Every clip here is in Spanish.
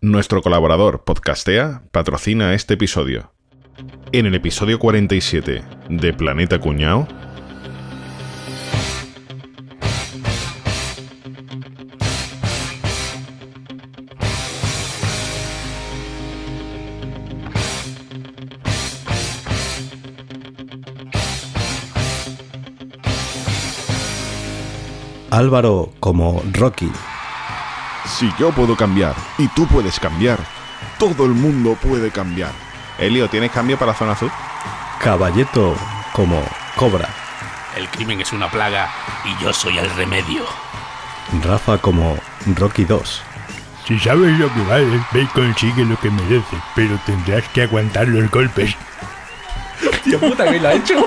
Nuestro colaborador Podcastea patrocina este episodio. En el episodio 47 de Planeta Cuñao, Álvaro como Rocky, si yo puedo cambiar y tú puedes cambiar, todo el mundo puede cambiar. Elio, ¿tienes cambio para Zona Azul? Caballeto como Cobra, El crimen es una plaga y yo soy el remedio. Rafa como Rocky 2, Si sabes lo que vales, ve y consigue lo que mereces, pero tendrás que aguantar los golpes. Tío puta, que lo ha hecho?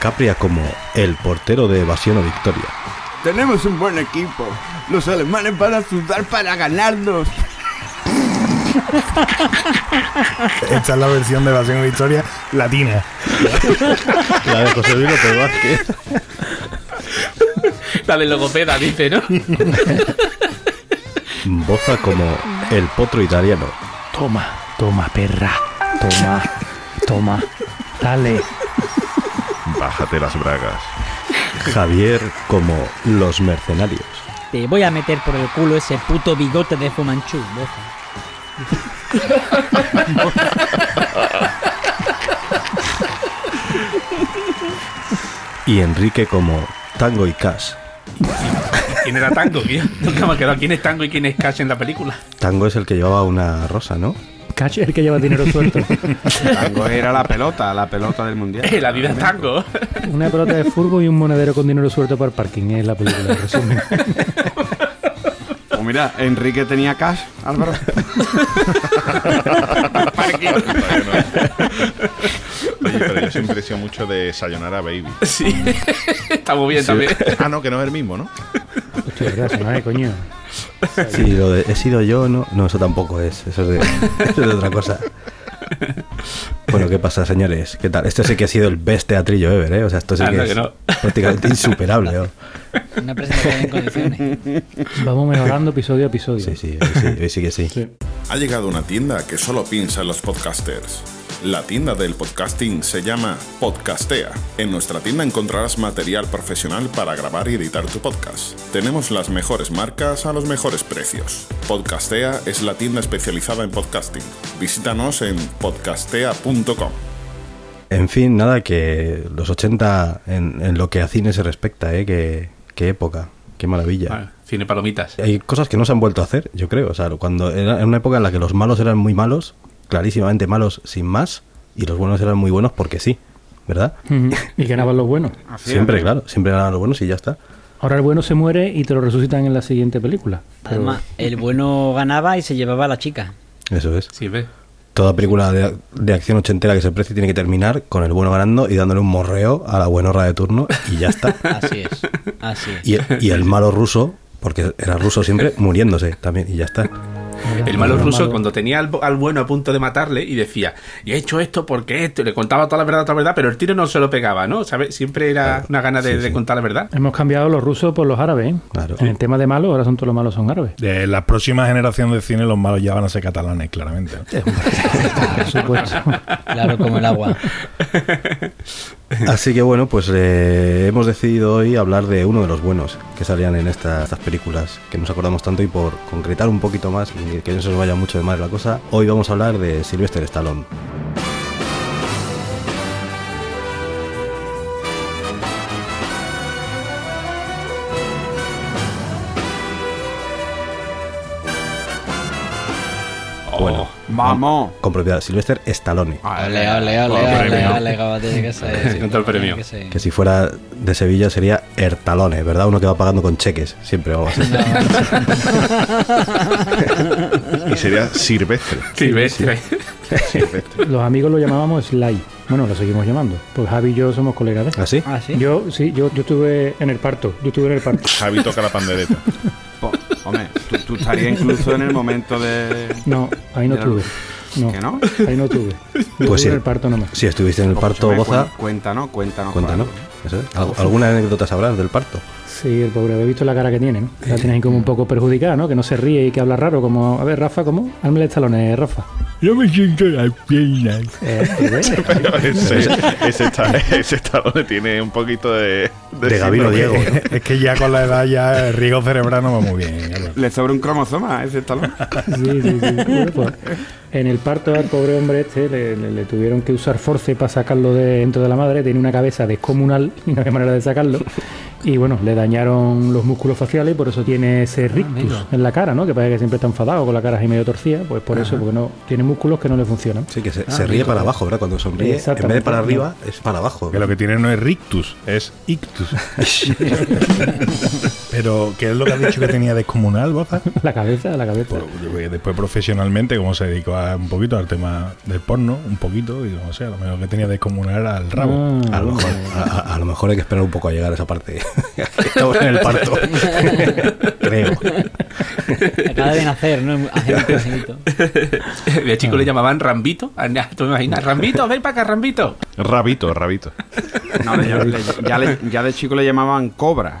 Capria como el portero de Evasión o Victoria, Tenemos un buen equipo. Los alemanes van a sudar para ganarnos. Esta es la versión de Evasión Victoria latina. la de José Luis López Vázquez, La de logopeda, dice, ¿no? Boza como el potro italiano, Toma, toma, perra. Toma, toma. Dale. Bájate las bragas. Javier como los mercenarios, Te voy a meter por el culo ese puto bigote de Fumanchu, boza. y Enrique como Tango y Cash. ¿Quién era Tango? tío? Nunca me ha quedado. ¿Quién es Tango y quién es Cash en la película? Tango es el que llevaba una rosa, ¿no? Cash es el que lleva dinero suelto. Tango era la pelota, la pelota del mundial. El Adidas Tango. Una pelota de fútbol y un monedero con dinero suelto para el parking. Es la película, en resumen. O mira, Enrique tenía cash, Álvaro. Oye, pero yo siempre he sido mucho de Sayonara Baby. Sí. Está muy bien también. Ah, no, que no es el mismo, ¿no? Hostia, verdad, se me va, coño. Sí, lo de he sido yo, no, no, eso tampoco es, eso es de, eso es de otra cosa. Bueno, ¿qué pasa, señores? ¿Qué tal? Este sí que ha sido el best teatrillo ever, ¿eh? O sea, esto sí Ah, que no, es que no. prácticamente insuperable, ¿no? Una presentación en condiciones. Vamos mejorando episodio a episodio. Sí, sí, hoy sí, hoy sí que sí. Ha llegado una tienda que solo piensa en los podcasters. La tienda del podcasting se llama Podcastea. En nuestra tienda encontrarás material profesional para grabar y editar tu podcast. Tenemos las mejores marcas a los mejores precios. Podcastea es la tienda especializada en podcasting. Visítanos en podcastea.com. En fin, nada, que los 80 en, en lo que a cine se respecta, ¿eh? Qué, qué época, qué maravilla. Vale, cine palomitas. Hay cosas que no se han vuelto a hacer, yo creo. O sea, cuando era en una época en la que los malos eran muy malos, clarísimamente malos sin más, y los buenos eran muy buenos porque sí, ¿verdad? Y ganaban los buenos. siempre, claro, siempre eran los buenos y ya está. Ahora el bueno se muere y te lo resucitan en la siguiente película. Pero- Además, el bueno ganaba y se llevaba a la chica. Eso es. Sí, ve. Toda película de, de acción ochentera que se precie tiene que terminar con el bueno ganando y dándole un morreo a la buenorra de turno y ya está. Así es. Así es. Y, y el malo ruso, porque era ruso siempre, muriéndose también y ya está. El malo ruso, cuando tenía al, al bueno a punto de matarle y decía, y he hecho esto porque esto, y le contaba toda la verdad, toda la verdad, pero el tiro no se lo pegaba, ¿no? ¿Sabes? Siempre era una gana de, Sí, de sí. contar la verdad. Hemos cambiado los rusos por los árabes. ¿eh? Claro. En el tema de malos, ahora son todos los malos son árabes. De la próxima generación de cine, los malos ya van a ser catalanes, claramente. Por supuesto. Claro, como el agua. Así que bueno, pues eh, hemos decidido hoy hablar de uno de los buenos que salían en esta- estas películas, que nos acordamos tanto y por concretar un poquito más y que no se nos vaya mucho de madre la cosa, hoy vamos a hablar de Sylvester Stallone. Bueno, Vamos. con propiedad, Sylvester Stallone. Ole, ole, ole, ole, ole, como tiene que ser. El premio. Que si fuera de Sevilla sería Ertalone, ¿verdad? Uno que va pagando con cheques, siempre o algo así. Y sería Silvestre. Sí, ves. Silvestre. Los amigos lo llamábamos Sly. Bueno, lo seguimos llamando. Pues Javi y yo somos colegas de. ¿Así? Ah, sí. Yo, sí, yo, yo estuve en el parto. Yo estuve en el parto. Javi toca la pandereta. Hombre, tú, tú estarías incluso en el momento de. No, ahí no Ya. estuve. No, ¿Que no? ahí no tuve. Pues Tuve sí. en el parto nomás. Si estuviste en el parto, cuen- Cuéntanos, cuéntanos. cuéntanos. Pablo. Eso es. ¿Al- ¿Alguna anécdota sabrás del parto? Sí, el pobre, habéis visto la cara que tiene, ¿no? La tiene ahí como un poco perjudicada, ¿no? Que no se ríe y que habla raro, como... A ver, Rafa, ¿cómo? Álmele talones, Rafa. Yo me siento las piernas. Eh, ese, ese, está, ese está donde tiene un poquito de... De Gabino síndrome. Diego. ¿no? Es que ya con la edad ya el riego cerebral no va muy bien. claro. Le sobra un cromosoma a ese talón. Sí, sí, sí. Bueno, pues, en el parto al pobre hombre este le, le- le tuvieron que usar force para sacarlo de dentro de la madre. Tiene una cabeza descomunal y no había manera de sacarlo. Y bueno, le dañaron los músculos faciales y por eso tiene ese rictus en la cara, ¿no? Que parece que siempre está enfadado con la cara así medio torcida. Pues por eso, porque no tiene músculos que no le funcionan. Sí, que se, se ríe para abajo, ¿verdad? Cuando sonríe, en vez de para arriba, es para abajo. Que lo que tiene no es rictus, es ictus. Pero, ¿qué es lo que has dicho que tenía descomunal, Boza? La cabeza, la cabeza. Pues, yo creo que después profesionalmente, como se dedicó a un poquito al tema del porno, un poquito, y no sé, a lo mejor que tenía descomunal era el rabo. Ah, A lo, mejor, a, a- a lo mejor hay que esperar un poco a llegar a esa parte. Estamos en el parto. Creo. Acaba de nacer, ¿no? Hace un pequeñito. De chico le llamaban Rambito. Ah, ¿Tú me imaginas? Rambito, ven para acá, Rambito. Rabito, rabito. No, ya de chico le llamaban cobra.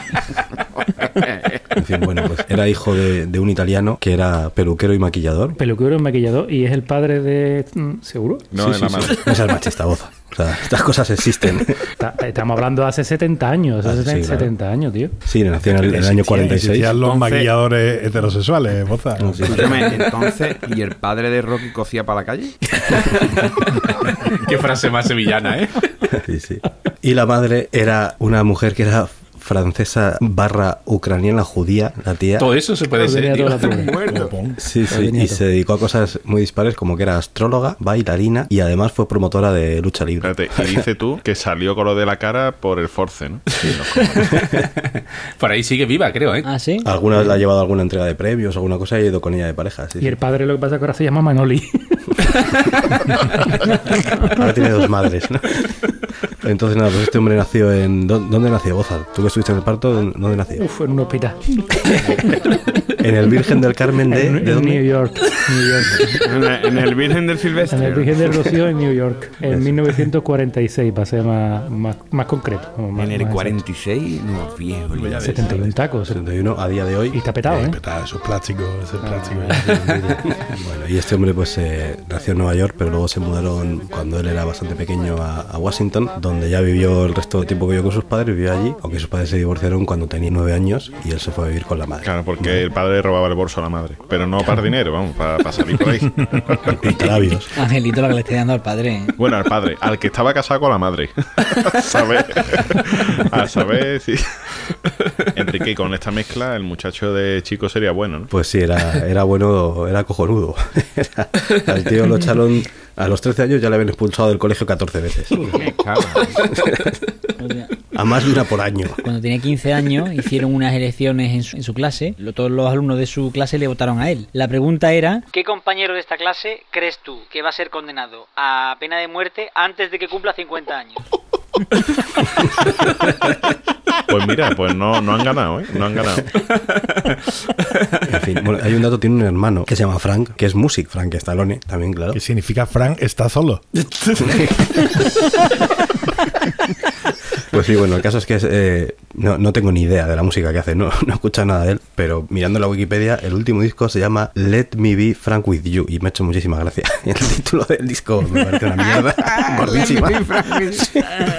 En fin, bueno, pues era hijo de, de un italiano que era peluquero y maquillador. Peluquero y maquillador y es el padre de... mm, ¿Seguro? No, Sí, sí, la sí. madre. No seas machista, Boza. O sea, estas cosas existen. Está- estamos hablando de hace 70 años, hace Ah, sí, 70, claro. años, tío. Sí, nació en el, el año 46. Existían los Entonces- maquilladores heterosexuales, Boza. No, sí, sí. Escúchame, entonces, ¿y el padre de Rocky cosía para la calle? Qué frase más sevillana, ¿eh? Sí, sí. Y la madre era una mujer que era francesa barra ucraniana judía, la tía. Todo eso se puede ser. Sí, y se dedicó a cosas muy dispares como que era astróloga, bailarina y además fue promotora de lucha libre. Espérate, y dice tú que salió con lo de la cara por el force, ¿no? Por ahí sigue viva, creo, ¿eh? Ah, sí. Alguna vez la ha llevado a alguna entrega de premios, alguna cosa y ha ido con ella de pareja. sí, Y sí. el padre lo que pasa es que ahora se llama Manoli. Ahora tiene dos madres, ¿no? Entonces, nada, pues este hombre nació en. ¿dó- ¿Dónde nació Boza? ¿Tú que estuviste en el parto? ¿Dónde dónde nació? Uf, en un hospital. En el Virgen del Carmen de. en, ¿De en New dónde? York. New York. En el, en el Virgen del En Silvestre. el Virgen del Rocío en New York. En 1946, para ser más, más, más concreto. más- En el más 46, no, viejo. ya. exacto. 71 tacos. 71 a día de Y hoy. está petado, Eh, ¿eh? petá, esos plásticos, ese plástico. Bueno, y este hombre pues eh, nació en Nueva York, pero luego se mudaron cuando él era bastante pequeño a, a Washington, donde ya vivió el resto del tiempo que vivió con sus padres, vivió allí, aunque sus padres se divorciaron cuando tenía nueve años y él se fue a vivir con la madre. Claro, porque el padre robaba el bolso a la madre. Pero no para dinero, vamos, para, para salir por ahí. Pintalabios. Angelito lo que le estoy dando al padre. ¿eh? Bueno, al padre, al que estaba casado con la madre. a saber, a saber si... Enrique, y con esta mezcla, el muchacho de chico sería bueno, ¿no? Pues sí, era, era bueno, era cojonudo. Era- al tío lo echaron a los 13 años, ya le habían expulsado del colegio 14 veces. Qué cabrón. A más de una por año. Cuando tenía 15 años hicieron unas elecciones en su, en su clase. Lo- Todos los alumnos de su clase le votaron a él. La pregunta era... ¿Qué compañero de esta clase crees tú que va a ser condenado a pena de muerte antes de que cumpla 50 años? Pues mira, pues no, no han ganado, ¿eh? No han ganado. En fin, bueno, hay un dato, tiene un hermano que se llama Frank, que es music, Frank Stallone, también, claro. ¿Qué significa Frank está solo? Pues sí, bueno, el caso es que es, eh, no, no tengo ni idea de la música que hace, no, no he escuchado nada de él, pero mirando la Wikipedia, el último disco se llama Let Me Be Frank With You y me ha hecho muchísima gracia. El título del disco me parece una mierda gordísima.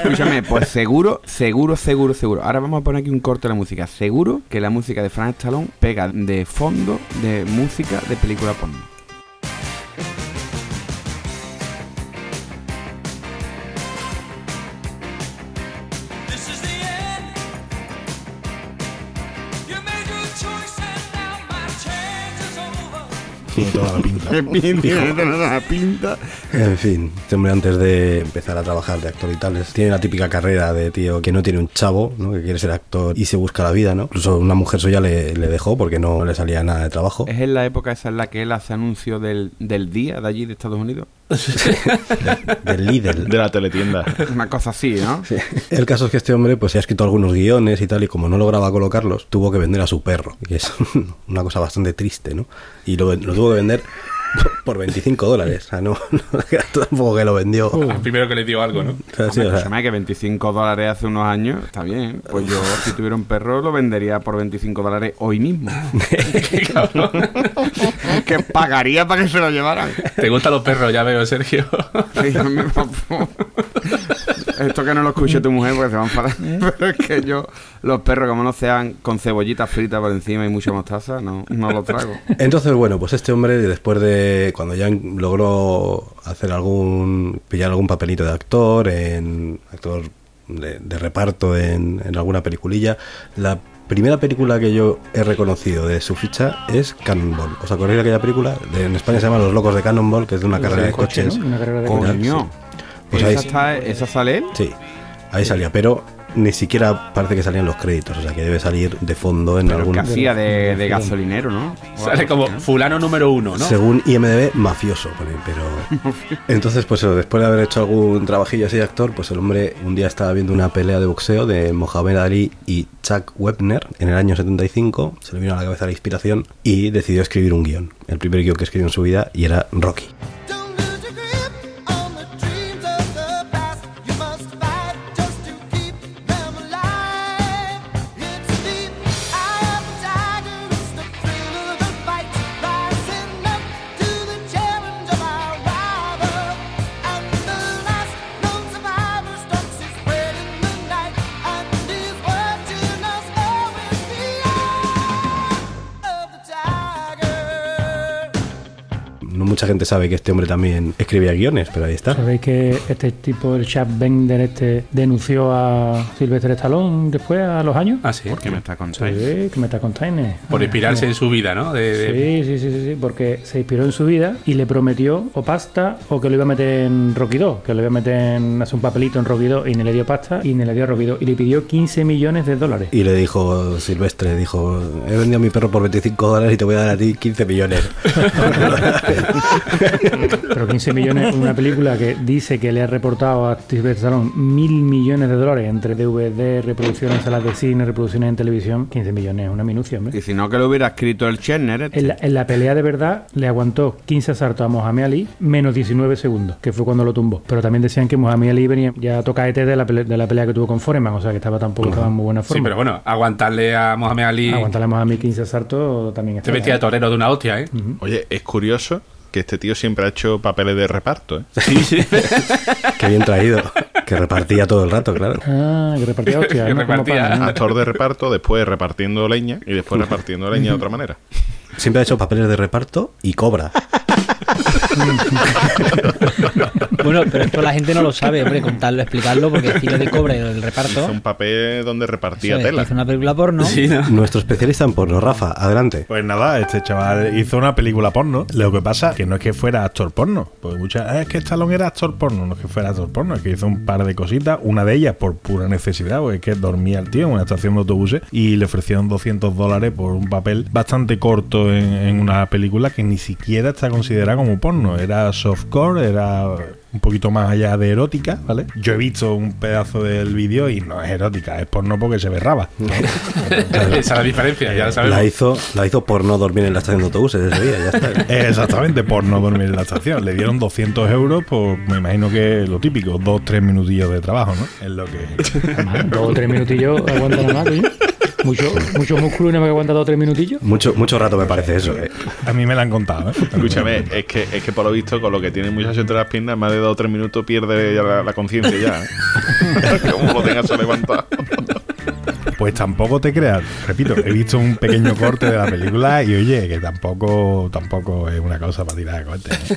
Escúchame, pues seguro, seguro, seguro, seguro. Ahora vamos a poner aquí un corte de la música. Seguro que la música de Frank Stallone pega de fondo de música de película porno. Tiene toda la pinta. la pinta. En fin, este hombre antes de empezar a trabajar de actor y tales, tiene la típica carrera de tío que no tiene un chavo, ¿no? que quiere ser actor y se busca la vida, ¿no? Incluso una mujer suya le, le dejó porque no le salía nada de trabajo. Es en la época esa en la que él hace anuncio del, del día de allí de Estados Unidos. del Lidl. De la teletienda. Una cosa así, ¿no? El caso es que este hombre pues se ha escrito algunos guiones y tal, y como no lograba colocarlos, tuvo que vender a su perro, que es una cosa bastante triste, ¿no? Y lo, lo tuvo que vender por 25 dólares. O sea, no, tampoco que lo vendió. Al primero que le dio algo, ¿no? O sea, sí, Hombre, o sea, que 25 dólares hace unos años, está bien. Pues yo, si tuviera un perro, lo vendería por 25 dólares hoy mismo. que pagaría para que se lo llevaran. Te gustan los perros, ya veo, Sergio. Sí. Esto que no lo escuche tu mujer porque se va a enfadar. Pero es que yo, los perros, como no sean con cebollitas fritas por encima y mucha mostaza, no, no los trago. Entonces, bueno, pues este hombre, después de cuando ya logró hacer algún, pillar algún papelito de actor, en actor de, de reparto en, en alguna peliculilla, la primera película que yo he reconocido de su ficha es Cannonball. ¿Os acordáis de aquella película? De- en España se llama Los Locos de Cannonball, que es de una carrera de coche, coches. ¿no? Una carrera de coches. Pues ahí ¿Esa, sí. está, ¿Esa sale él? Sí, ahí salía, pero ni siquiera parece que salían los créditos, o sea que debe salir de fondo en Pero algún... que hacía de, de gasolinero, ¿no? O Sale como fulano número uno, ¿no? Según IMDB, mafioso, pero... Entonces, pues eso, después de haber hecho algún trabajillo así de actor, pues el hombre un día estaba viendo una pelea de boxeo de Mohamed Ali y Chuck Webner en el año 75, se le vino a la cabeza la inspiración y decidió escribir un guion, el primer guion que escribió en su vida, y era Rocky. Mucha gente sabe que este hombre también escribía guiones, pero ahí está. ¿Sabéis que este tipo, el Chap Bender, este, denunció a Sylvester Stallone después a los años? Ah, sí. ¿Qué me está contando? Sí, que me está contando. Por inspirarse en su vida, ¿no? De, de- Sí, sí, sí, sí, sí, porque se inspiró en su vida y le prometió o pasta o que lo iba a meter en Rocky 2, que lo iba a meter en hacer un papelito en Rocky 2 y ni le dio pasta y ni le dio Rocky 2 y le pidió 15 millones de dólares. Y le dijo Silvestre, dijo, he vendido a mi perro por 25 dólares y te voy a dar a ti 15 millones. Pero 15 millones en una película que dice que le ha reportado a Sylvester Stallone mil millones de dólares entre DVD, reproducciones en salas de cine, reproducciones en televisión. 15 millones, es una minucia, hombre. Y si no, que lo hubiera escrito el Cherner. este. En la, en la pelea de verdad le aguantó 15 asaltos a Mohamed Ali menos 19 segundos, que fue cuando lo tumbó. Pero también decían que Mohamed Ali venía ya toca ET de la, pelea, de la pelea que tuvo con Foreman, o sea que estaba tampoco estaba en muy buena forma. Sí, pero bueno, aguantarle a Mohamed Ali. Aguantarle a Mohamed Ali 15 asaltos también Te está. vestía de torero de una hostia, ¿eh? Oye, es curioso que este tío siempre ha hecho papeles de reparto, ¿eh? Qué bien traído. Que repartía todo el rato, claro. Ah, que repartía hostia, Que ¿no? Como repartía. pan, ¿no? Actor de reparto, después repartiendo leña y después repartiendo leña de otra manera. Siempre ha hecho papeles de reparto y cobra. Bueno, pero esto la gente no lo sabe, hombre, contarlo, explicarlo, porque decirlo de cobre el Hizo reparto. un papel donde repartía es, tela. hizo una película porno. Sí, ¿no? Nuestro especialista en porno, Rafa, adelante. Pues nada, este chaval hizo una película porno. Lo que pasa que no es que fuera actor porno. Porque muchas "Ah, es que Stallone era actor porno. No es que fuera actor porno, es que hizo un par de cositas. Una de ellas por pura necesidad, porque es que dormía el tío en una estación de autobuses y le ofrecieron 200 dólares por un papel bastante corto en, en una película que ni siquiera está considerada como porno. Era softcore, era un poquito más allá de erótica, ¿vale? Yo he visto un pedazo del vídeo y no es erótica, es porno porque se berraba. Esa es la diferencia, ya lo sabemos. La hizo, la hizo por no dormir en la estación de autobuses ese día, ya está. Exactamente, por no dormir en la estación. Le dieron 200 euros por, me imagino que lo típico, dos, tres minutillos de trabajo, ¿no? Es lo que... Dos o tres minutillos aguanta nada más, coño. Mucho, mucho músculo y nada más que aguanta dos o tres minutillos. Mucho, mucho rato me parece eso, eh. A mí me lo han contado, ¿eh? Escúchame, es que, es que por lo visto, con lo que tiene el muchacho entre las piernas, más de dos o tres minutos pierde ya la, la conciencia ya. ¿eh? Como lo tengas levantado. Pues tampoco te creas, repito, he visto un pequeño corte de la película y oye, que tampoco tampoco es una cosa para tirar de cohetes. ¿eh?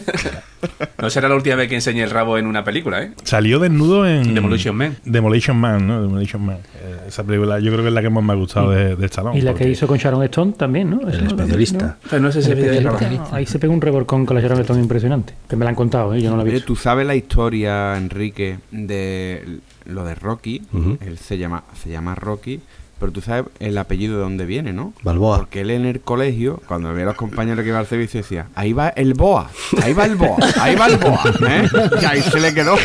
No será la última vez que enseñe el rabo en una película, ¿eh? Salió desnudo en Demolition Man. Demolition Man, ¿no? Demolition Man. Eh, esa película yo creo que es la que más me ha gustado de, de Stallone. Y la que hizo con Sharon Stone también, ¿no? El especialista. Pero no sé si. Ahí se pegó un revolcón con la Sharon Stone impresionante. Que me la han contado, ¿eh? yo no la he Oye, visto. ¿tú sabes la historia, Enrique, de lo de Rocky? Él se llama, se llama Rocky pero tú sabes el apellido de dónde viene, ¿no? Balboa. Porque él en el colegio, cuando veía a los compañeros que iba al servicio, decía, ahí va el boa, ahí va el boa, ahí va el boa, ¿eh? Y ahí se le quedó.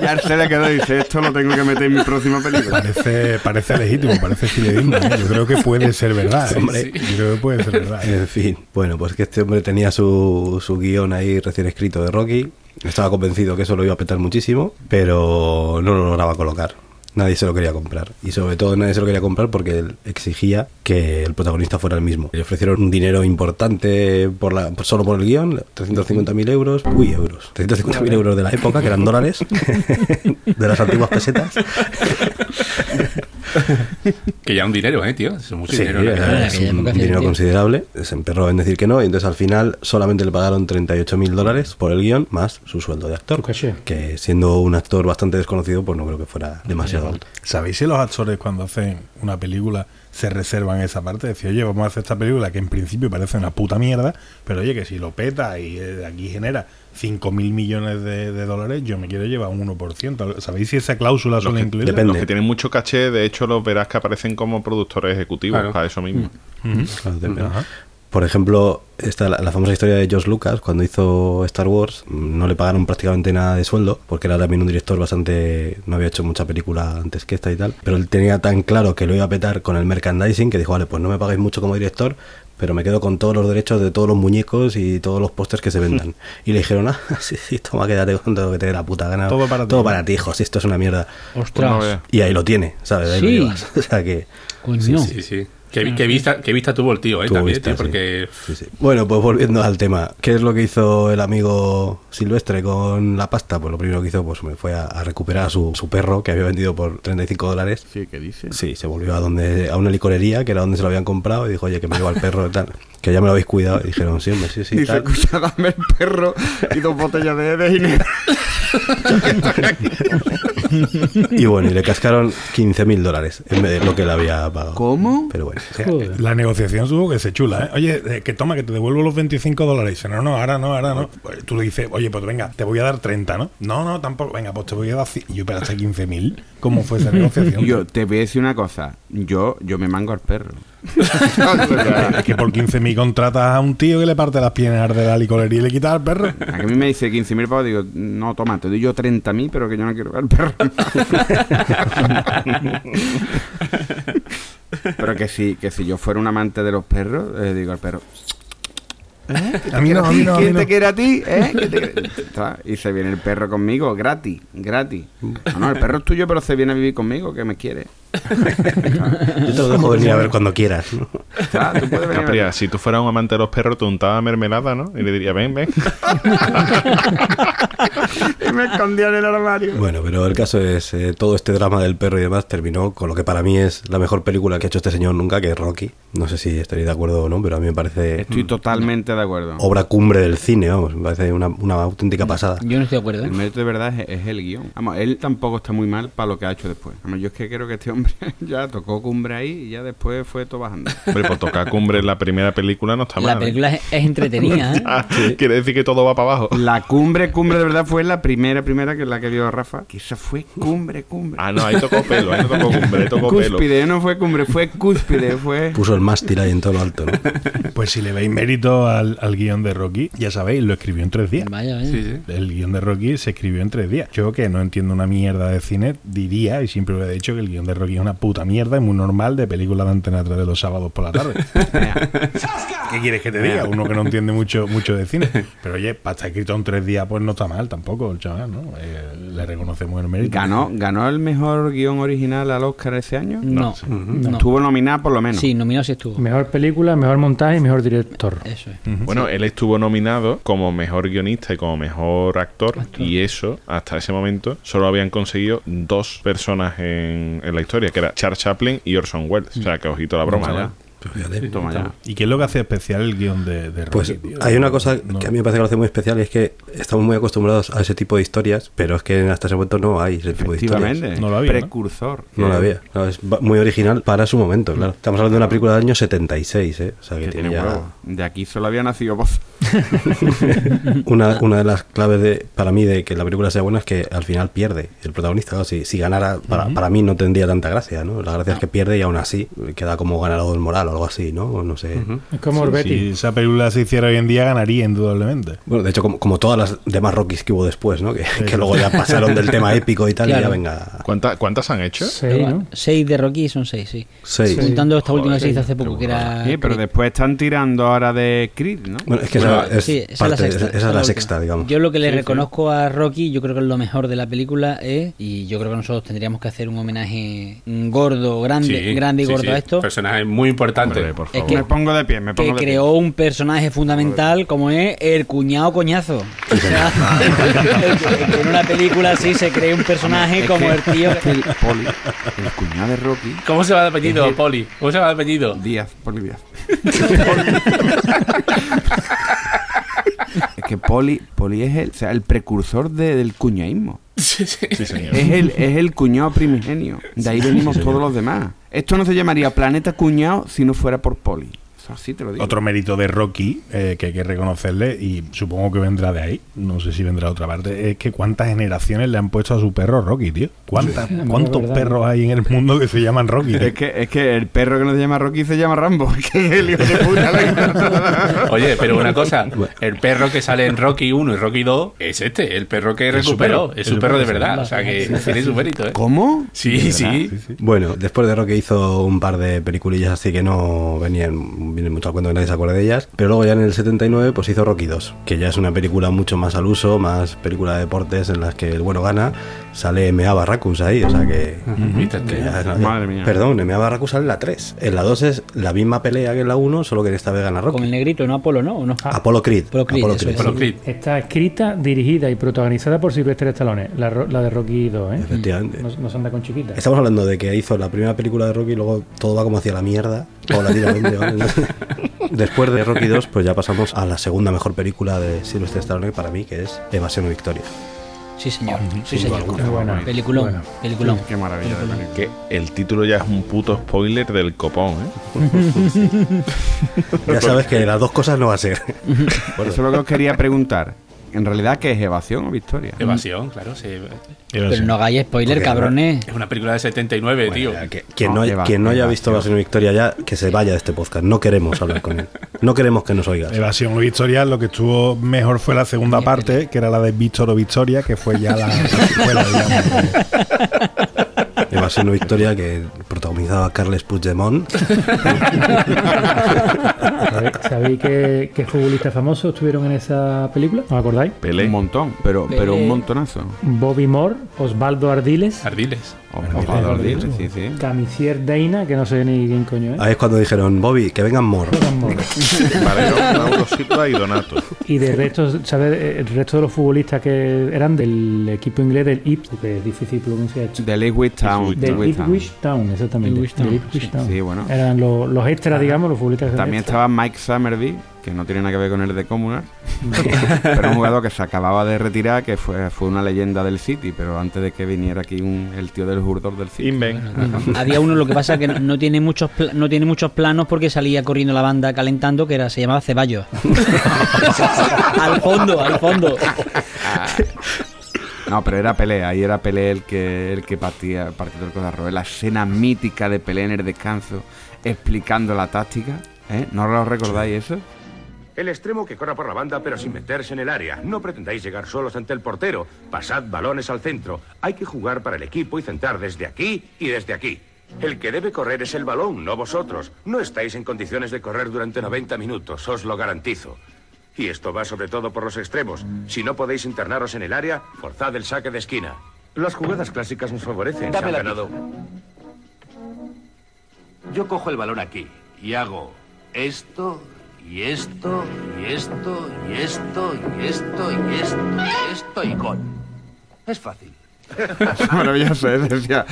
y a él se le quedó y dice, esto lo tengo que meter en mi próxima película. Parece, parece legítimo, parece fidedigno. ¿eh? Yo creo que puede ser verdad. ¿eh? Hombre. Yo creo que puede ser verdad. ¿eh? En fin, bueno, pues que este hombre tenía su, su guion ahí recién escrito de Rocky. Estaba convencido que eso lo iba a petar muchísimo, pero no lo lograba colocar. Nadie se lo quería comprar. Y sobre todo nadie se lo quería comprar porque él exigía que el protagonista fuera el mismo. Le ofrecieron un dinero importante por la, solo por el guion, 350.000 euros. Uy, euros. 350.000 euros de la época, que eran dólares, de las antiguas pesetas. Que ya un dinero, ¿eh, tío? Es mucho Sí, dinero. es un dinero considerable. Se emperró en decir que no, y entonces al final solamente le pagaron 38 mil dólares por el guion, más su sueldo de actor. Que siendo un actor bastante desconocido, pues no creo que fuera demasiado alto. ¿Sabéis si los actores cuando hacen una película se reservan esa parte? Decir, oye, vamos a hacer esta película que en principio parece una puta mierda, pero oye, que si lo peta y eh, aquí genera 5 mil millones de, de dólares, yo me quiero llevar un 1%. ¿Sabéis si esa cláusula suele que, incluirla? depende. los que tienen mucho caché, de hecho, los verás que aparecen como productores ejecutivos Claro. para eso mismo. Claro, depende. Ajá. Por ejemplo, esta, la, la famosa historia de George Lucas, cuando hizo Star Wars, mm, no le pagaron prácticamente nada de sueldo, porque era también un director bastante... no había hecho mucha película antes que esta y tal, pero él tenía tan claro que lo iba a petar con el merchandising que dijo, vale, pues no me pagáis mucho como director, pero me quedo con todos los derechos de todos los muñecos y todos los pósters que se vendan. Y le dijeron, ah, sí, sí, toma, quédate con todo lo que te dé la puta gana. Todo para ti. Todo para ti, hijo, si esto es una mierda. Ostras. Y ahí lo tiene, ¿sabes? Ahí Sí. lo llevas. O sea que... Coño. Sí, sí. Que, que vista, que vista tuvo el tío, ¿eh? Tuvo También, vista, tío, sí. porque... Sí, sí. Bueno, pues volviendo al tema, ¿qué es lo que hizo el amigo Silvestre con la pasta? Pues lo primero que hizo pues me fue a, a recuperar a su, su perro que había vendido por 35 dólares. Sí, ¿qué dice? Sí, se volvió a donde a una licorería, que era donde se lo habían comprado, y dijo, oye, que me llevo al perro y tal. Que ya me lo habéis cuidado. Y dijeron, sí, hombre, sí, sí, Dice, escucha, dame el perro y dos botellas de, de. Y bueno, y le cascaron 15 mil dólares en vez de lo que le había pagado. ¿Cómo? Pero bueno, o sea. La negociación tuvo que ser chula, ¿eh? Oye, eh, que toma, que te devuelvo los 25 dólares. Dice, no, no, ahora no, ahora no. Pues Tú le dices, oye, pues venga, te voy a dar 30, ¿no? No, no, tampoco. Venga, pues te voy a dar... Y yo, pero hasta 15 mil. ¿Cómo fue esa negociación? Yo te voy a decir una cosa. Yo, yo me mango al perro. Es que por 15.000 contratas a un tío que le parte las piernas de la licorería y le quitas al perro. A mí me dice 15.000 pavos, digo, no, toma, te doy yo 30.000, pero que yo no quiero ver al perro. pero que si, que si yo fuera un amante de los perros, eh, digo al perro, A mí no, a mí no, a mí ¿quién no. te quiere a ti? ¿Eh? Y se viene el perro conmigo, gratis, gratis. No, no, el perro es tuyo, pero se viene a vivir conmigo, que me quiere. yo te lo dejo venir a ver cuando quieras. ¿no? Ta, tú puedes venir a Capria, si tú fueras un amante de los perros, te untaba mermelada, ¿no? Y le diría, ven, ven. Y me escondía en el armario. Bueno, pero el caso es, eh, todo este drama del perro y demás terminó con lo que para mí es la mejor película que ha hecho este señor nunca, que es Rocky. No sé si estaréis de acuerdo o no, pero a mí me parece Estoy totalmente de acuerdo. obra cumbre del cine, vamos, me parece una, una auténtica pasada. Yo no estoy de acuerdo. El mérito de verdad es, es el guion. Vamos, él tampoco está muy mal para lo que ha hecho después. Vamos, yo es que creo que este hombre ya tocó cumbre ahí y ya después fue todo bajando. Hombre, por tocar cumbre en la primera película no está La mal. ¿eh? película es, es entretenida. ¿eh? Ah, Quiere decir que todo va para abajo. La cumbre, cumbre de verdad fue la primera, primera que es la que vio Rafa. Que esa fue cumbre, cumbre. Ah, no, ahí tocó pelo, ahí no tocó cumbre, ahí tocó pelo. cúspide, no fue cumbre, fue cúspide, fue... Puso el mástil ahí en todo lo alto, ¿no? Pues si le veis mérito al, al guion de Rocky, ya sabéis, lo escribió en tres días. Vaya, vaya. Sí, sí. El guion de Rocky se escribió en tres días. Yo que no entiendo una mierda de cine, diría, y siempre lo he dicho, que el guion de Rocky es una puta mierda y muy normal de película de Antena 3 de los sábados por la tarde. ¿Qué quieres que te diga? Uno que no entiende mucho mucho de cine. Pero oye, para estar escrito en tres días, pues no está mal tampoco el chaval, ¿no? Eh, le reconocemos el mérito. ¿Ganó, ¿Ganó el mejor guion original al Oscar ese año? No, no. Estuvo nominada por lo menos. Sí, nominado sí estuvo. Mejor película, mejor montaje y mejor director. Eso es. Bueno, él estuvo nominado como mejor guionista y como mejor actor, y eso, hasta ese momento, solo habían conseguido dos personas en, en la historia, que era Charles Chaplin y Orson Welles. O sea, que ojito la broma. Toma ¿no? ya. Pero fíjate. Toma ya. ¿Y qué es lo que hace especial el guion de, de Rocky? Pues tío? hay una cosa No- que a mí me parece que lo hace muy especial y es que estamos muy acostumbrados a ese tipo de historias, pero es que hasta ese momento no hay ese tipo de historias. Efectivamente. No lo había. Precursor. No la había. No, es muy original para su momento, claro. Estamos hablando de una película del año 76, ¿eh? O sea, que, Que tiene tiene ya... huevo. De aquí solo había nacido voz. Una, una de las claves de, para mí de que la película sea buena es que al final pierde el protagonista. Claro, si, si ganara, para, para mí no tendría tanta gracia, ¿no? La gracia es que pierde y aún así queda como ganador moral o algo así, ¿no? O No sé. Es como Si Orbetti. esa película se hiciera hoy en día, ganaría indudablemente. Bueno, de hecho, como, como todas las demás Rockies que hubo después, ¿no? Que, que luego ya pasaron del tema épico y tal, y Claro. ya venga. ¿Cuánta- ¿Cuántas han hecho? Seis, ¿no? Seis de Rocky son seis, sí. Seis. Sí. Juntando esta última que se Joder, hizo hace poco, que era. Sí, pero Creed. después están tirando ahora de Creed, ¿no? Bueno, es que Bueno, esa, es sí, esa es parte- la sexta. esa es la sexta, digamos. Yo lo que le reconozco a Rocky, yo creo que es lo mejor de la película es, y yo creo que nosotros tendríamos que hacer un homenaje gordo, grande, Sí, grande y sí, gordo sí. a esto, Personaje muy importante. Hombre, por Es favor. que- me pongo de pie, me que pongo de creó un personaje fundamental como es el cuñado coñazo. O sea, que en una película así se cree un personaje Es como que- el tío. es que el Poli, el cuñado de Rocky, ¿Cómo se va de apellido, Poli? ¿Cómo se va de apellido? Díaz, Poli Díaz. que Poli, Poli es el, o sea, el precursor de- del cuñaísmo. Sí, sí. Sí, señor. Es el, es el cuñado primigenio. De ahí venimos todos los demás. Esto no se llamaría Planeta Cuñado si no fuera por Poli. Eso así te lo digo. Otro mérito de Rocky eh, que hay que reconocerle, y supongo que vendrá de ahí, no sé si vendrá de otra parte, es que cuántas generaciones le han puesto a su perro Rocky, tío. ¿Cuántas, Sí, ¿Cuántos verdad. perros hay en el mundo que se llaman Rocky? tío? Es que, es que el perro que no se llama Rocky se llama Rambo. Es que es el hijo de puta. la- Oye, pero una cosa, el perro que sale en Rocky 1 y Rocky 2 es este, el perro que Es su recuperó, perro, es su perro de verdad, o sea que tiene su mérito, ¿eh? ¿Cómo? Sí, sí. Bueno, después de Rocky hizo un par de peliculillas así que no venían, vienen mucho a cuento que nadie se acuerda de ellas. Pero luego ya en el 79 pues hizo Rocky 2, que ya es una película mucho más al uso, más película de deportes en las que el bueno gana. Sale M.A. Barracus ahí, o sea que... Que ya- Madre mía. Perdón, M.A. Barracus sale en la 3. En la 2 es la misma pelea que en la 1, solo que en esta vez gana Con el Rocky. negrito, no Apolo, ¿no? ¿O no? Apollo Creed. Apollo Creed, Apollo eso Creed. es. Apollo Creed. Está escrita, dirigida y protagonizada por Sylvester Stallone, la, la de Rocky 2, ¿eh? Efectivamente. No, no se anda con chiquitas. Estamos hablando de que hizo la primera película de Rocky y luego todo va como hacia la mierda, paulatinamente, ¿vale? Después de Rocky 2, pues ya pasamos a la segunda mejor película de Sylvester Stallone para mí, que es Evasión o Victoria. Sí, señor. Sí, señor. buena. Peliculón. Qué maravilla de película. Que el título ya es un puto spoiler del copón, ¿eh? Ya sabes que las dos cosas no va a ser. Eso es lo que os quería preguntar. En realidad, ¿qué es evasión o victoria? Evasión, claro, sí. Pero no hagáis spoiler, Porque- cabrones. Es una película de 79, tío. Que- quien, no, No, haya- quien no haya visto Evasión o Victoria ya, que se vaya de este podcast. No queremos hablar con él. No queremos que nos oigas. Evasión o Victoria, lo que estuvo mejor fue la segunda parte, que era la de Víctor o Victoria, que fue ya la, la secuela, digamos. Evasión o Victoria, que protagonizaba a Carles Puigdemont. ¿Sabéis, sabéis qué, qué futbolistas famosos estuvieron en esa película? ¿Os acordáis? Pelé. Un montón, pero, pero un montonazo. Bobby Moore, Osvaldo Ardiles, Ardiles. Sí, sí. Camisier Deina, que no sé ni quién coño es. Ahí es cuando dijeron, Bobby, que vengan Mor. Valero, Mauro Silva y Donato. Y de resto, ¿sabes? El resto de los futbolistas que eran del equipo inglés del Ipswich, que es difícil pronunciar. Del Ipswich Town. Del Ipswich Town. Exactamente. Ipswich Town, Del Ipswich sí. Town. Sí, bueno. Eran los, los extras, digamos, los futbolistas También estaba Mike Summerby, que no tiene nada que ver con el de Comunal, pero un jugador que se acababa de retirar, que fue, fue una leyenda del City, pero antes de que viniera aquí un, el tío del jugador del City. Inven. Había uno, lo que pasa que no- tiene muchos no tiene muchos planos porque salía corriendo la banda calentando que era se llamaba Ceballos. al fondo, al fondo. No, pero era Pelé, ahí era Pelé el que, el que partía, partía el codarro. La escena mítica de Pelé en el descanso, explicando la táctica. ¿eh? ¿No lo recordáis eso? El extremo que corra por la banda pero sin meterse en el área. No pretendáis llegar solos ante el portero. Pasad balones al centro. Hay que jugar para el equipo y centrar desde aquí y desde aquí. El que debe correr es el balón, no vosotros. No estáis en condiciones de correr durante 90 minutos, os lo garantizo. Y esto va sobre todo por los extremos. Si no podéis internaros en el área, forzad el saque de esquina. Las jugadas clásicas nos favorecen. han Dámela ganado. Yo cojo el balón aquí y hago esto y esto y esto y esto y esto y esto y esto y gol. Es fácil. Maravilloso, ¿eh? decía,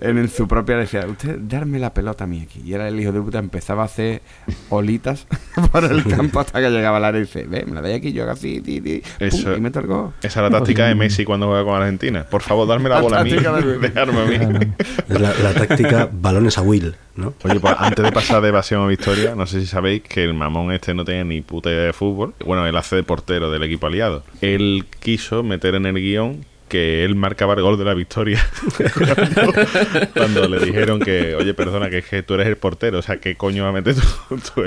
en su propia decía, usted darme la pelota a mí aquí. Y era el hijo de puta, empezaba a hacer olitas por el campo hasta que llegaba al área y dice, ve, me la doy aquí, yo hago así, ti, ti, pum, Eso- y el gol. Esa es la táctica de Messi cuando juega con Argentina. Por favor, darme la La bola a mí. de- Dejarme a mí. Es la, la táctica balones a Will, ¿no? Oye, pues antes de pasar de evasión a victoria, no sé si sabéis que el mamón este no tenía ni puta idea de fútbol. Bueno, él hace de portero del equipo aliado. Él quiso meter en el guion que él marcaba el gol de la victoria cuando, cuando le dijeron que, oye, perdona, que es que tú eres el portero, o sea, ¿qué coño va a meter tú?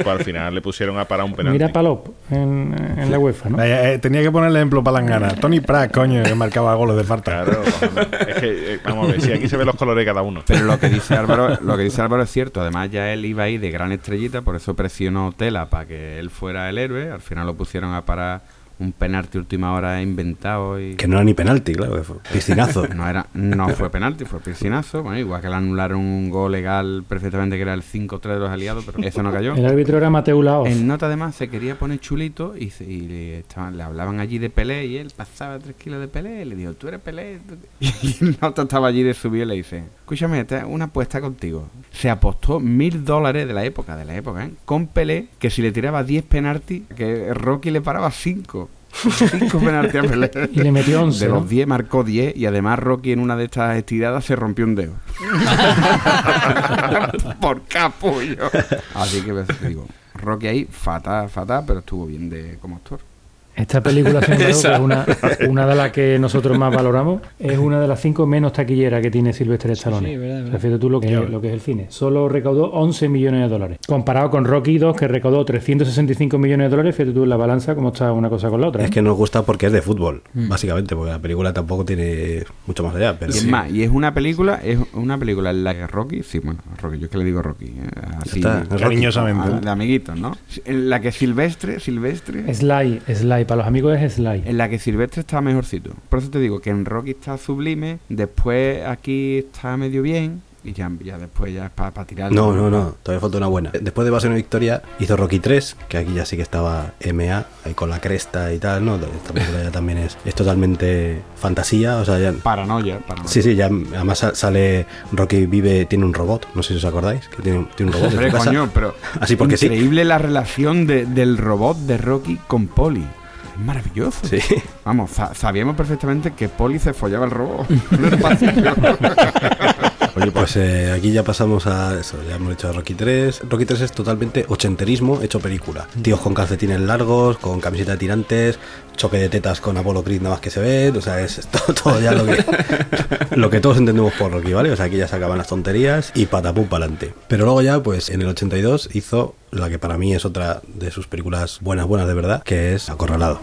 Pues al final le pusieron a parar un penalti. Mira Palop en, en la UEFA, ¿no? Vaya, eh, tenía que poner el ejemplo para Langana. Tony Pratt, coño, que marcaba goles de falta. Claro, vamos, es que, eh, vamos a ver, si aquí se ven los colores de cada uno. Pero lo que dice Álvaro, lo que dice Álvaro es cierto. Además, ya él iba ahí de gran estrellita, por eso presionó Tela para que él fuera el héroe. Al final lo pusieron a parar un penalti última hora inventado y Que no era ni penalti, claro, que fue piscinazo. no era no fue penalti, fue piscinazo. Bueno, igual que le anularon un gol legal perfectamente que era el 5-3 de los aliados, pero eso no cayó. El árbitro era Mateo Laos. El nota además se quería poner chulito y, se- y le, estaban- le hablaban allí de Pelé y él pasaba 3 kilos de Pelé y le dijo, tú eres Pelé. Y el nota estaba allí de subir y le dice, escúchame, te hago una apuesta contigo. Se apostó mil dólares de la época, de la época, ¿eh? con Pelé, que si le tiraba 10 penaltis, que Rocky le paraba 5. 5 penaltis a Pelé. Y le metió 11, De ¿no? los 10 marcó 10 y además Rocky en una de estas estiradas se rompió un dedo. Por capullo. Así que pues, digo, Rocky ahí, fatal, fatal, pero estuvo bien de como actor. Esta película, sin embargo, que es una, una de las que nosotros más valoramos, es una de las cinco menos taquilleras que tiene Sylvester Stallone. sí, verdad, O sea, verdad. fíjate tú lo que, lo que es el cine. Solo recaudó 11 millones de dólares. Comparado con Rocky 2, que recaudó 365 millones de dólares, fíjate tú en la balanza cómo está una cosa con la otra. ¿eh? Es que nos gusta porque es de fútbol, básicamente, porque la película tampoco tiene mucho más allá. Pero Y es más, y es una película, es una película en la que Rocky, sí, bueno, Rocky, yo es que le digo Rocky, eh, así, es. Cariñosamente. a- de amiguitos, ¿no? En la que Silvestre, Silvestre, Sly, Sly, para los amigos es Sly. en la que Silvestre está mejorcito. Por eso te digo que en Rocky está sublime, después aquí está medio bien, y ya, ya después ya es para tirar. No, no, no, todavía falta una buena. Después de Evasión y Victoria hizo Rocky 3, que aquí ya sí que estaba MA, ahí con la cresta y tal, ¿no? Esta película ya también es, es totalmente fantasía, o sea, ya... Paranoia, paranoia. Sí, sí, ya además sa- sale Rocky vive, tiene un robot, no sé si os acordáis, que tiene, un- tiene un robot. casa. coño, pero Así porque sí. increíble la relación de- del robot de Rocky con Polly. Maravilloso. Sí. Vamos, sa- sabíamos perfectamente que Polly se follaba el robot. Oye, pues eh, aquí ya pasamos a eso, ya hemos hecho Rocky 3. Rocky 3 es totalmente ochenterismo hecho película. Tíos con calcetines largos, con camiseta de tirantes, choque de tetas con Apollo Creed nada más que se ve, o sea, es todo, todo ya lo que, lo que todos entendemos por Rocky, ¿vale? O sea, aquí ya se acaban las tonterías y patapum para adelante. Pero luego ya, pues en el 82 hizo la que para mí es otra de sus películas buenas, buenas de verdad, que es Acorralado.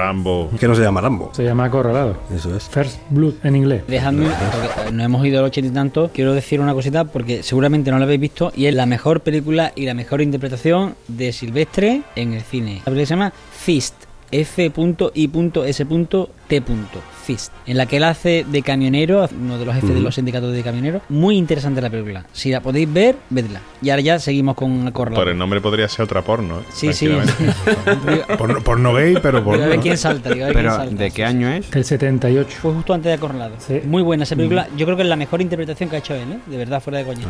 Rambo. Que no se llama Rambo. Se llama Acorralado. Eso es. First Blood en inglés. Dejadme, porque no hemos ido al ochenta y tanto, quiero decir una cosita porque seguramente no la habéis visto y es la mejor película y la mejor interpretación de Silvestre en el cine. La película se llama Fist. F.I.S.T. Fist, en la que él hace de camionero, uno de los jefes de los sindicatos de camioneros. Muy interesante la película. Si la podéis ver, vedla. Y ahora ya seguimos con Acorralado. Por el nombre podría ser otra porno. ¿eh? Sí, sí. Tranquilamente. Por, por no gay, pero por. Digo, a ver quién salta. digo, a ver quién Pero, salta. ¿de qué año es? El 78. Fue justo antes de Acorralado. Sí. Muy buena esa película. Yo creo que es la mejor interpretación que ha hecho él, ¿eh? De verdad, fuera de coña.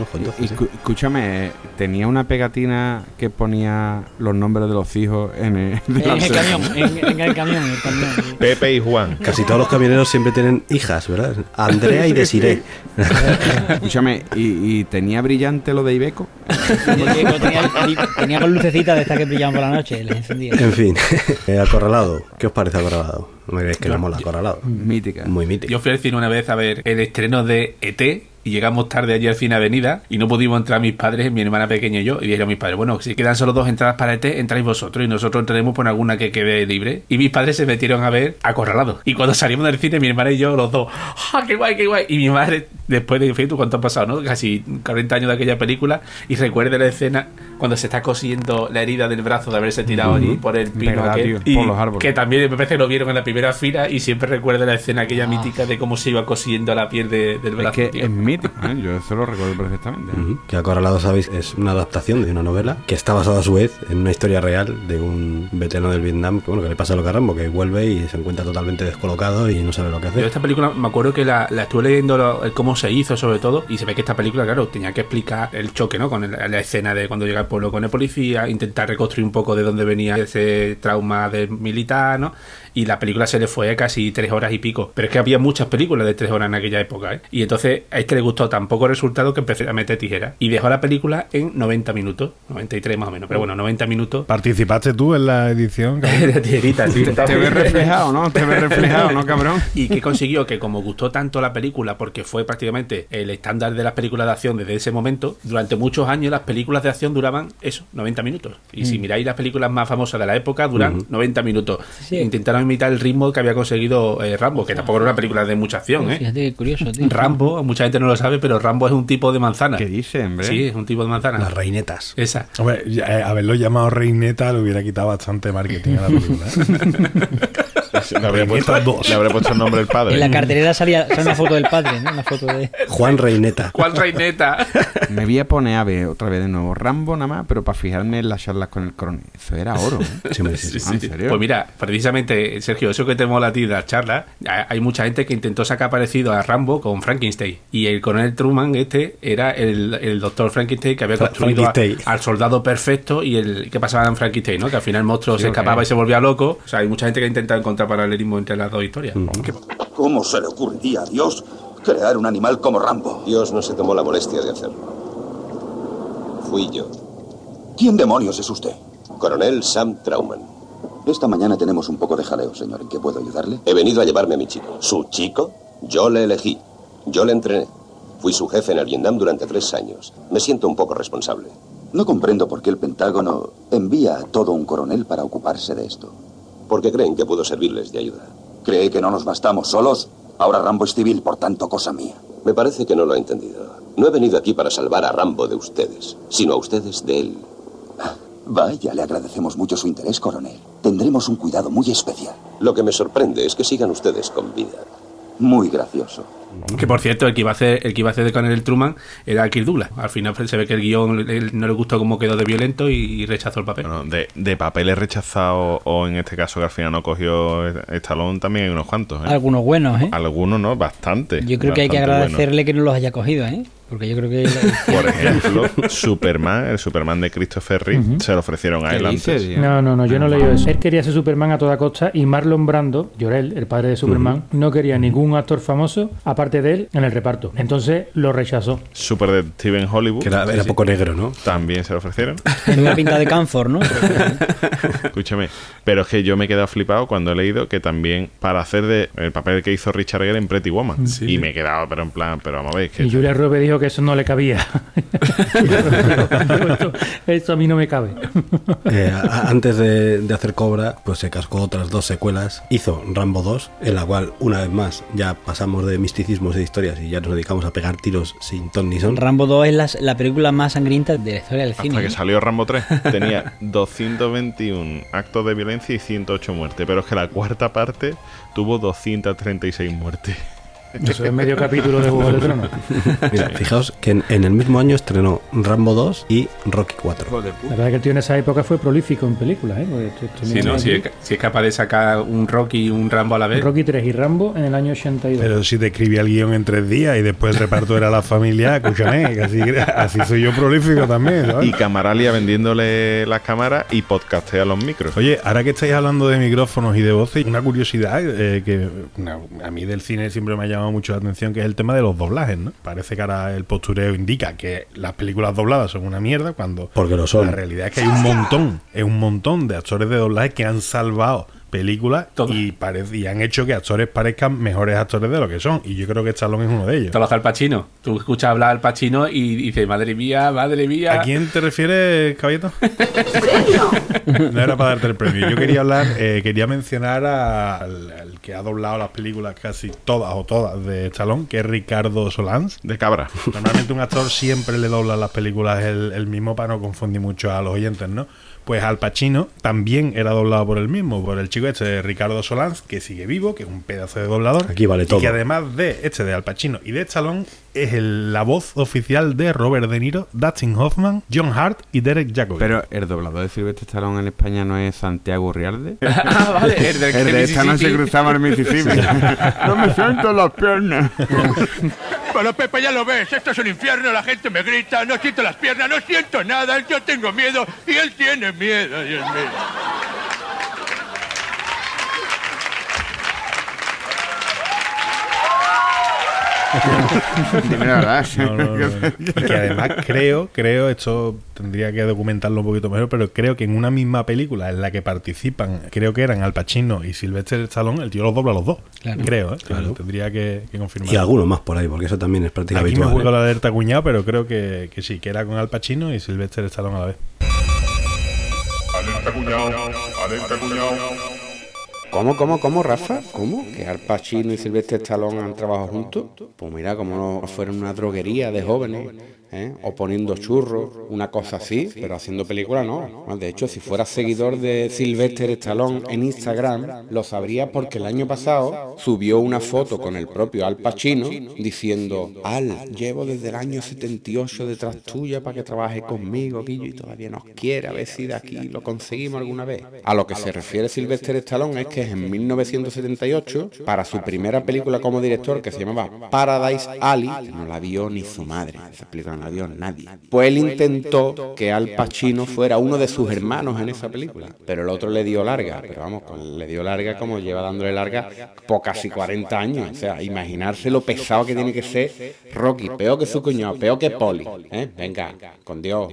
Ojo, Y, escúchame, tenía una pegatina que ponía los nombres de los hijos en el, En el camión, en, en el camión, en el camión. Pepe y Juan. Casi todos los camioneros siempre tienen hijas, ¿verdad? Andrea y Desiree. Escúchame, ¿y, y tenía brillante lo de Ibeco? Tenía, con lucecitas de estas que brillaban por la noche, les encendía. En fin, acorralado. ¿Qué os parece acorralado? No me digáis que no mola acorralado. Mítica. Muy mítico. Yo fui al cine una vez a ver el estreno de ET y llegamos tarde allí al cine Avenida y no pudimos entrar mis padres, mi hermana pequeña y yo. Y dijeron mis padres, bueno, si quedan solo dos entradas para este, entráis vosotros y nosotros entraremos por alguna que quede libre. Y mis padres se metieron a ver Acorralado. Y cuando salimos del cine, mi hermana y yo, los dos, ¡ah, qué guay, qué guay! Y mi madre, después de, ¿tú cuánto ha pasado, no? Casi 40 años de aquella película y recuerda la escena cuando se está cosiendo la herida del brazo de haberse tirado allí por el pino Verdad, aquel. tío, Y por los árboles. Que también me parece que lo vieron en la primera fila y siempre recuerdo la escena aquella Ah. mítica de cómo se iba cosiendo la piel de- del Es brazo. que tío. es mítico, ¿eh? yo eso lo recuerdo perfectamente. Ujú. Que Acorralado, sabéis, es una adaptación de una novela que está basada a su vez en una historia real de un veterano del Vietnam que, bueno, que le pasa lo que a Rambo, que vuelve y se encuentra totalmente descolocado y no sabe lo que Yo hacer. esta película me acuerdo que la, la estuve leyendo lo- cómo se hizo sobre todo y se ve que esta película claro tenía que explicar el choque no con el- la escena de cuando llega pueblo con el policía intentar reconstruir un poco de dónde venía ese trauma del militar no y la película se le fue a casi tres horas y pico pero es que había muchas películas de tres horas en aquella época ¿eh? y entonces a este le gustó tan poco el resultado que empecé a meter tijera y dejó la película en 90 minutos 93 más o menos pero bueno 90 minutos ¿Participaste tú en la edición? de tijerita sí. Te ves reflejado, ¿no? Te ves reflejado, ¿no, cabrón? y que consiguió que como gustó tanto la película porque fue prácticamente el estándar de las películas de acción desde ese momento durante muchos años las películas de acción duraban eso 90 minutos y si miráis las películas más famosas de la época duran 90 minutos Sí. intentaron imitar el ritmo que había conseguido eh, Rambo que tampoco era una película de mucha acción ¿eh? Fíjate qué curioso, tío. Rambo mucha gente no lo sabe pero Rambo es un tipo de manzana ¿Qué dice, hombre? sí es un tipo de manzana Las reinetas. esa Hombre, eh, haberlo llamado Reineta le hubiera quitado bastante marketing a la película. Le habría, puesto, Estas dos. le habría puesto el nombre del padre. En la cartelera salía, salía una foto del padre, ¿no? Una foto de... Juan Reineta. ¿Cuál reineta? Me voy a poner a ver otra vez de nuevo Rambo nada más, pero para fijarme en las charlas con el coronel. Eso era oro. ¿eh? Sí, hombre, sí, sí. Sí, Ah, ¿en sí. serio? Pues mira, precisamente, Sergio, eso que te mola a ti de las charlas, ha- hay mucha gente que intentó sacar parecido a Rambo con Frankenstein. Y el coronel Truman, este, era el, el doctor Frankenstein que había construido a- al soldado perfecto y el que pasaba en Frankenstein, ¿no? Que al final el monstruo Sí, se escapaba y se volvía loco. O sea, hay mucha gente que ha intentado encontrar paralelismo entre las dos historias. ¿Cómo se le ocurriría a Dios crear un animal como Rambo? Dios no se tomó la molestia de hacerlo. Fui yo, ¿Quién demonios es usted? coronel Sam Trauman. Esta mañana tenemos un poco de jaleo, señor. ¿En qué puedo ayudarle? He venido a llevarme a mi chico. ¿Su chico? Yo le elegí. Yo le entrené. Fui su jefe en el Vietnam durante tres años. Me siento un poco responsable. No comprendo por qué el Pentágono envía a todo un coronel para ocuparse de esto. Porque creen que puedo servirles de ayuda. ¿Cree que no nos bastamos solos? Ahora Rambo es civil, por tanto, cosa mía. Me parece que no lo ha entendido. No he venido aquí para salvar a Rambo de ustedes, sino a ustedes de él. Vaya, le agradecemos mucho su interés, coronel. Tendremos un cuidado muy especial. Lo que me sorprende es que sigan ustedes con vida. Muy gracioso. Que por cierto, el que iba a hacer, el que iba a hacer de coronel Truman era Kirk Douglas. Al final se ve que el guion no le gustó cómo quedó de violento y rechazó el papel. Bueno, de, de papeles rechazados o en este caso que al final no cogió Estalón también hay unos cuantos. ¿eh? Algunos buenos, ¿eh? Algunos no, bastante. Yo creo que hay que agradecerle que no los haya cogido, ¿eh? Porque yo creo que... Por ejemplo, Superman, el Superman de Christopher Reeve, se lo ofrecieron a ¿Qué él antes. No, no, no, yo no he leído eso. Él quería ser Superman a toda costa y Marlon Brando, Llorel, el padre de Superman, no quería ningún actor famoso aparte de él en el reparto. Entonces lo rechazó. Super de Steven Hollywood. Que era, era poco negro, ¿no? También se lo ofrecieron. Tiene una pinta de Canfor, ¿no? Escúchame. Pero es que yo me he quedado flipado cuando he leído que también para hacer de el papel que hizo Richard Gere en Pretty Woman. Y me he quedado, pero en plan, pero vamos a ver, que Y Julia Roberts dijo que eso no le cabía. esto, esto a mí no me cabe. Eh, a- antes de, de hacer Cobra, pues se cascó otras dos secuelas. Hizo Rambo 2, en la cual, una vez más, ya pasamos de misticismos y de historias y ya nos dedicamos a pegar tiros sin ton ni son. Rambo 2 es la, la película más sangrienta de la historia del hasta cine. que ¿eh? salió Rambo 3 tenía 221 actos de violencia y 108 muertes. Pero es que la cuarta parte tuvo 236 muertes. Eso es medio capítulo de Juego de Tronos. Mira, fijaos que en, en el mismo año estrenó Rambo 2 y Rocky 4. Hijo de La verdad que el tío en esa época fue prolífico en películas, ¿eh? Sí, ¿no? Si es, si es capaz de sacar un Rocky y un Rambo a la vez. Rocky 3 y Rambo en el año 82. Pero si te escribía el guion en tres días y después el reparto era la familia, escúchame, que así, así soy yo prolífico también, ¿sabes? Y Camaralia vendiéndole las cámaras y podcastea los micros. Oye, ahora que estáis hablando de micrófonos y de voces, una curiosidad eh, que una- a mí del cine siempre me ha llamado mucho la atención, que es el tema de los doblajes, ¿no? Parece que ahora el postureo indica que las películas dobladas son una mierda, cuando Porque lo son. la realidad es que hay un montón, es un montón de actores de doblaje que han salvado películas y, parec- y han hecho que actores parezcan mejores actores de lo que son. Y yo creo que Stallone es uno de ellos. Te lo hace Al Pacino. Tú escuchas hablar al Pacino y dices, madre mía, madre mía. ¿A quién te refieres, caballito? No era para darte el premio. Yo quería hablar, eh, quería mencionar a- al, al que ha doblado las películas casi todas o todas de Stallone, que es Ricardo Solans. De cabra. Normalmente un actor siempre le dobla las películas el, el mismo para no confundir mucho a los oyentes, ¿no? Pues Al Pacino también era doblado por el mismo, por el chico este de Ricardo Solans, que sigue vivo, que es un pedazo de doblador. Aquí vale y todo. que además de este de Al Pacino y de Stallone, es el- la voz oficial de Robert De Niro, Dustin Hoffman, John Hart y Derek Jacobi. Pero el doblador de Silvestre Stallone en España no es Santiago Rialde. Ah, vale, el del El de esta no se Mississippi. cruzaba el Mississippi. no me siento las piernas. Bueno, Pepe, ya lo ves, esto es un infierno, la gente me grita, no siento las piernas, no siento nada, yo tengo miedo y él tiene miedo, Dios mío. Dime la verdad. No, no, no. Y que además creo, creo, esto tendría que documentarlo un poquito mejor, pero creo que en una misma película en la que participan, creo que eran Al Pacino y Sylvester Stallone, el tío los dobla a los dos. Claro. Creo, ¿eh? Claro. Tendría que, que confirmar. Y algunos más por ahí, porque eso también es práctica Aquí me juego ¿eh? la alerta cuñado, pero creo que, que sí, que era con Al Pacino y Sylvester Stallone a la vez. Alerta cuñado, alerta cuñado. ¿Cómo, cómo, cómo, Rafa? ¿Cómo? ¿Que Al Pacino y Silvestre Stallone han trabajado juntos? Pues mira, como no fueron una droguería de jóvenes, ¿eh? o poniendo churros, una cosa así, pero haciendo película no. De hecho, si fuera seguidor de Sylvester Stallone en Instagram, lo sabría porque el año pasado subió una foto con el propio Al Pacino diciendo, Al, llevo desde el año 78 detrás tuya para que trabaje conmigo, Guillo, y todavía nos quiere, a ver si de aquí lo conseguimos alguna vez. A lo que se refiere Sylvester Stallone es que en 1978, para su primera película como director, que se llamaba Paradise Alley, no la vio ni su madre, esa película vio nadie, pues él intentó que Al Pacino fuera uno de sus hermanos en esa película, pero el otro le dio larga, pero vamos, con- le dio larga como lleva dándole larga por casi 40 años, o sea, imaginarse lo pesado que tiene que ser Rocky, peor que su cuñado, peor que Poli, ¿eh? Venga, con Dios.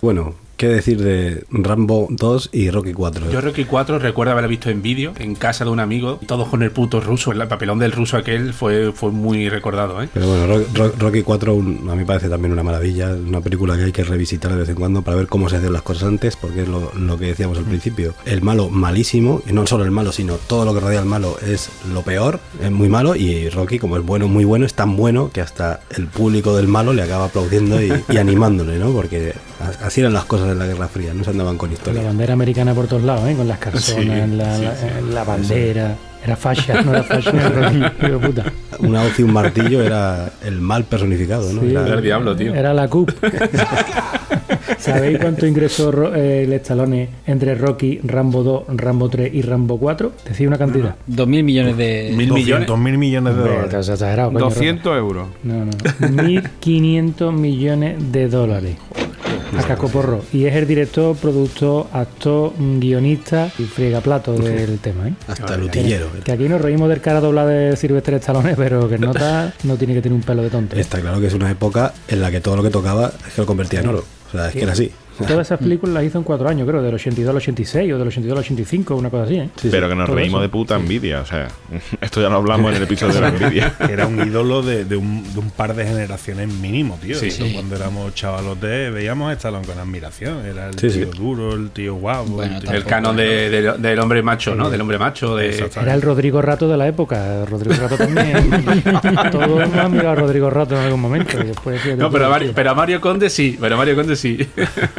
Bueno, ¿qué decir de Rambo 2 y Rocky 4? Yo Rocky 4 recuerdo haberla visto en vídeo, en casa de un amigo, todos con el puto ruso. El papelón del ruso aquel fue, fue muy recordado, ¿eh? Pero bueno, Ro- Ro- Rocky 4 un- a mí parece también una maravilla, una película que hay que revisitar de vez en cuando para ver cómo se hacían las cosas antes, porque es lo, lo que decíamos al principio. El malo malísimo, y no solo el malo, sino todo lo que rodea al malo es lo peor, es muy malo, y Rocky, como es bueno, muy bueno, es tan bueno que hasta el público del malo le acaba aplaudiendo y, y animándole, ¿no? Porque así eran las cosas en la Guerra Fría, no se andaban con Con la bandera americana por todos lados, ¿eh? con las carzonas, Sí, la, sí, la- sí. la bandera. Era fascia, no era fascia, era de puta. Una hoz y un martillo era el mal personificado, ¿no? Sí, Era- Era la CUP. ¿Sabéis cuánto ingresó eh, el Stallone entre Rocky, Rambo 2, Rambo 3 y Rambo 4? Decía una cantidad. Dos mil millones de... ¿Mil millones? mil millones de dólares. exagerado, coño, 200 euros. No, no. 1.500 millones de dólares. A cascoporro. Y es el director, productor, actor, guionista y friegaplato del tema, ¿eh? Hasta el utillero. Que aquí nos reímos del cara doblada de Silvestre Stallone, pero que nota no tiene que tener un pelo de tonto. Está claro que es una época en la que todo lo que tocaba es que lo convertía en oro. O sea, es que era así. Todas esas películas las hizo en cuatro años, creo, del 82 al 86 o del 82 al 85, una cosa así, ¿eh? Pero que nos Todo reímos eso. de puta envidia. O sea, esto ya lo hablamos en el episodio de la envidia. Era un ídolo de, de un, de un par de generaciones mínimo, tío. Sí. Eso Sí. Cuando éramos chavalotes veíamos a Stallone con admiración. Era el Sí, sí. tío duro, el tío guapo. el, tío- El canon de- de- del hombre macho, ¿no? Del hombre macho. De... Era el Rodrigo Rato de la época. Rodrigo Rato también. Todos hemos mirado a Rodrigo Rato en algún momento. y después, No, pero a, tío. Mario, pero a Mario Conde sí. Pero a Mario Conde sí.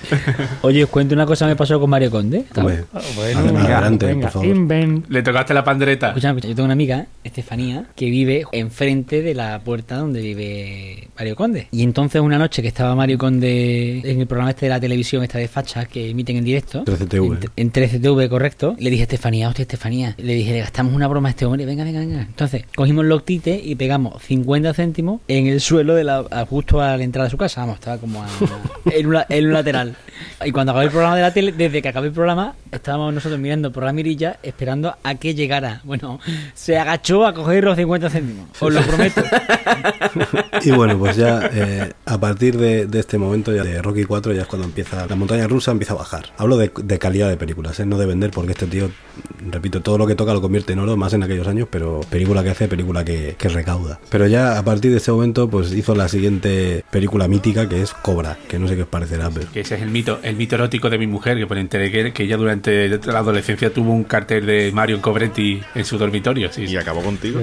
Oye, os cuento una cosa que me pasó con Mario Conde. Ah, Bueno, adelante, venga, por favor. Le tocaste la pandereta. Escucha, escucha, yo tengo una amiga, Estefanía, que vive enfrente de la puerta donde vive Mario Conde. Y entonces una noche que estaba Mario Conde en el programa este de la televisión, esta de fachas que emiten en directo. 13TV. En, en 13TV, correcto. Le dije, Estefanía, hostia, Estefanía. Le dije, le gastamos una broma a este hombre. Venga, venga, venga. Entonces, cogimos los tites y pegamos 50 céntimos en el suelo de la, a- justo a la entrada de su casa. Vamos, estaba como a- en, una- en un lateral. Y cuando acabé el programa de la tele, desde que acabé el programa, estábamos nosotros mirando por la mirilla esperando a que llegara. Bueno, se agachó a coger los 50 céntimos. Os lo prometo. Y bueno, pues ya eh, a partir de, de este momento ya de Rocky 4 ya es cuando empieza la montaña rusa empieza a bajar. Hablo de, de calidad de películas, ¿eh? no de vender, porque este tío, repito, todo lo que toca lo convierte en oro, más en aquellos años, pero película que hace, película que, que recauda. Pero ya a partir de este momento, pues hizo la siguiente película mítica que es Cobra, que no sé qué os parecerá, pero Que ese es el mito, el mito erótico de mi mujer, que por enteré que, que ella durante la adolescencia tuvo un cartel de Mario Cobretti en su dormitorio. Sí, Y acabó contigo.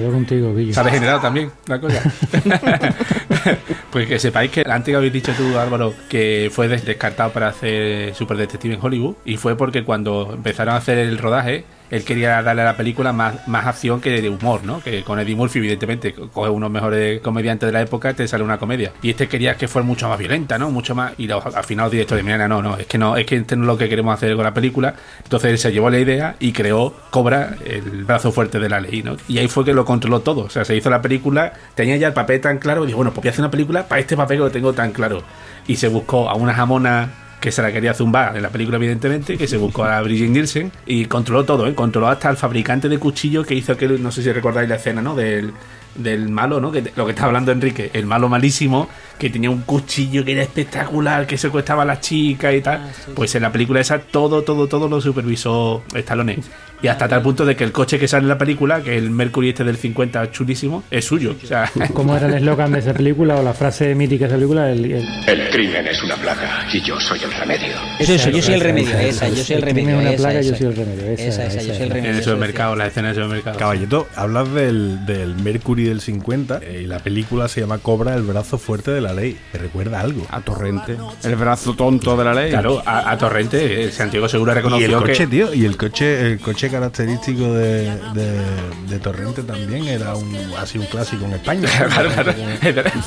Se ha degenerado también la cosa. pues que sepáis que antes que habéis dicho tú, Álvaro, que fue des- descartado para hacer Super Detective en Hollywood, y fue porque cuando empezaron a hacer el rodaje, él quería darle a la película más, más acción que de humor, ¿no? Que con Eddie Murphy, evidentemente, co- coge unos mejores comediantes de la época, te sale una comedia. Y este quería que fuera mucho más violenta, ¿no? Mucho más. Y los- al final los directores, mira, no, no, es que no, es que este no es lo que queremos hacer con la película. Entonces él se llevó la idea y creó Cobra, el brazo fuerte de la ley, ¿no? Y ahí fue que lo controló todo. O sea, se hizo la película, tenía ya el papel tan claro, y dijo, bueno, pues voy a hacer una película para este papel que lo tengo tan claro. Y se buscó a una jamona que se la quería zumbar en la película, evidentemente, que se buscó a Brigitte Nielsen y controló todo, ¿eh? Controló hasta el fabricante de cuchillo que hizo aquel, no sé si recordáis la escena, ¿no? Del, del malo, ¿no? Que lo que está hablando Enrique, el malo malísimo, que tenía un cuchillo que era espectacular, que secuestraba a las chicas y tal. Pues en la película esa todo, todo, todo lo supervisó Stallone. Y hasta tal punto de que el coche que sale en la película, que el Mercury este del 50 chulísimo, es suyo. O sea, ¿Cómo era el eslogan de esa película o la frase mítica de esa película? El, el- El crimen es una plaga y yo soy el remedio. Eso, eso, yo soy el remedio. esa, yo soy el El crimen remedio. es una esa, plaga, yo esa. soy el remedio, esa, Esa, esa, yo esa, soy el remedio. en el supermercado, la escena del supermercado. Caballito, hablas del, del Mercury del 50 eh, y la película se llama Cobra, el brazo fuerte de la ley. ¿Te recuerda algo? A Torrente. El brazo tonto de la ley. Claro, a, a Torrente, Santiago Segura Y el reconoció coche, que. tío, y el coche, el coche característico de, de, de Torrente también era un así un clásico en España. Claro, claro.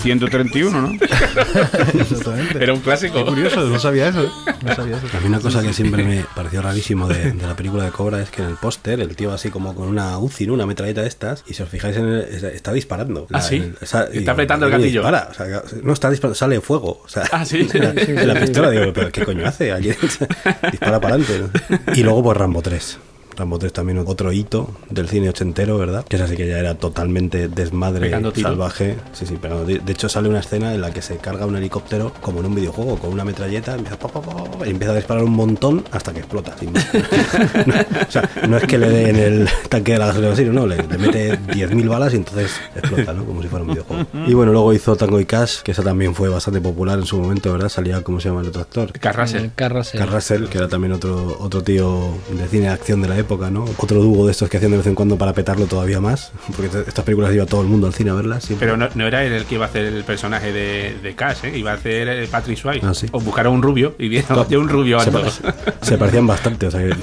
131, ¿no? Exactamente. Era un clásico. Qué curioso, no sabía eso. No sabía eso. A mí una cosa que siempre me pareció rarísimo de, de la película de Cobra es que en el póster el tío así como con una UCI, ¿no? una metralleta de estas, y si os fijáis en el, es- está disparando. Ah, sí. el- esa- Está y apretando el ¿cómo gatillo. dispara? O sea, no está disparando, sale fuego. O sea, Ah, sí. la, Sí, sí, la sí. pistola, digo, pero ¿qué coño hace? Aquí dispara para adelante. ¿no? Y luego pues Rambo 3. Rambo 3 también otro hito del cine ochentero, ¿verdad? Que es así que ya era totalmente desmadre Pegando salvaje. Sí, sí, pegando. De hecho, sale una escena en la que se carga un helicóptero como en un videojuego, con una metralleta, empieza, pa, pa, pa, pa, pa, y empieza a disparar un montón hasta que explota. sin más. No, o sea, no es que le dé en el tanque de la gasolina, sino, no, le, le mete 10.000 balas y entonces explota, ¿no? Como si fuera un videojuego. Y bueno, luego hizo Tango y Cash, que esa también fue bastante popular en su momento, ¿verdad? Salía, ¿cómo se llama el otro actor? Carrasel. El Carrasel. Carl Russell, que era también otro, otro tío de cine de acción de la época, ¿no? Otro dúo de estos que hacían de vez en cuando para petarlo todavía más, porque estas películas iba todo el mundo al cine a verlas. siempre. Pero no, no era él el que iba a hacer el personaje de, de Cash, ¿eh? iba a hacer eh, Patrick Swayze. Ah, sí. O buscaron un rubio y vieron de un rubio se, alto. pare- se parecían bastante, o sea, que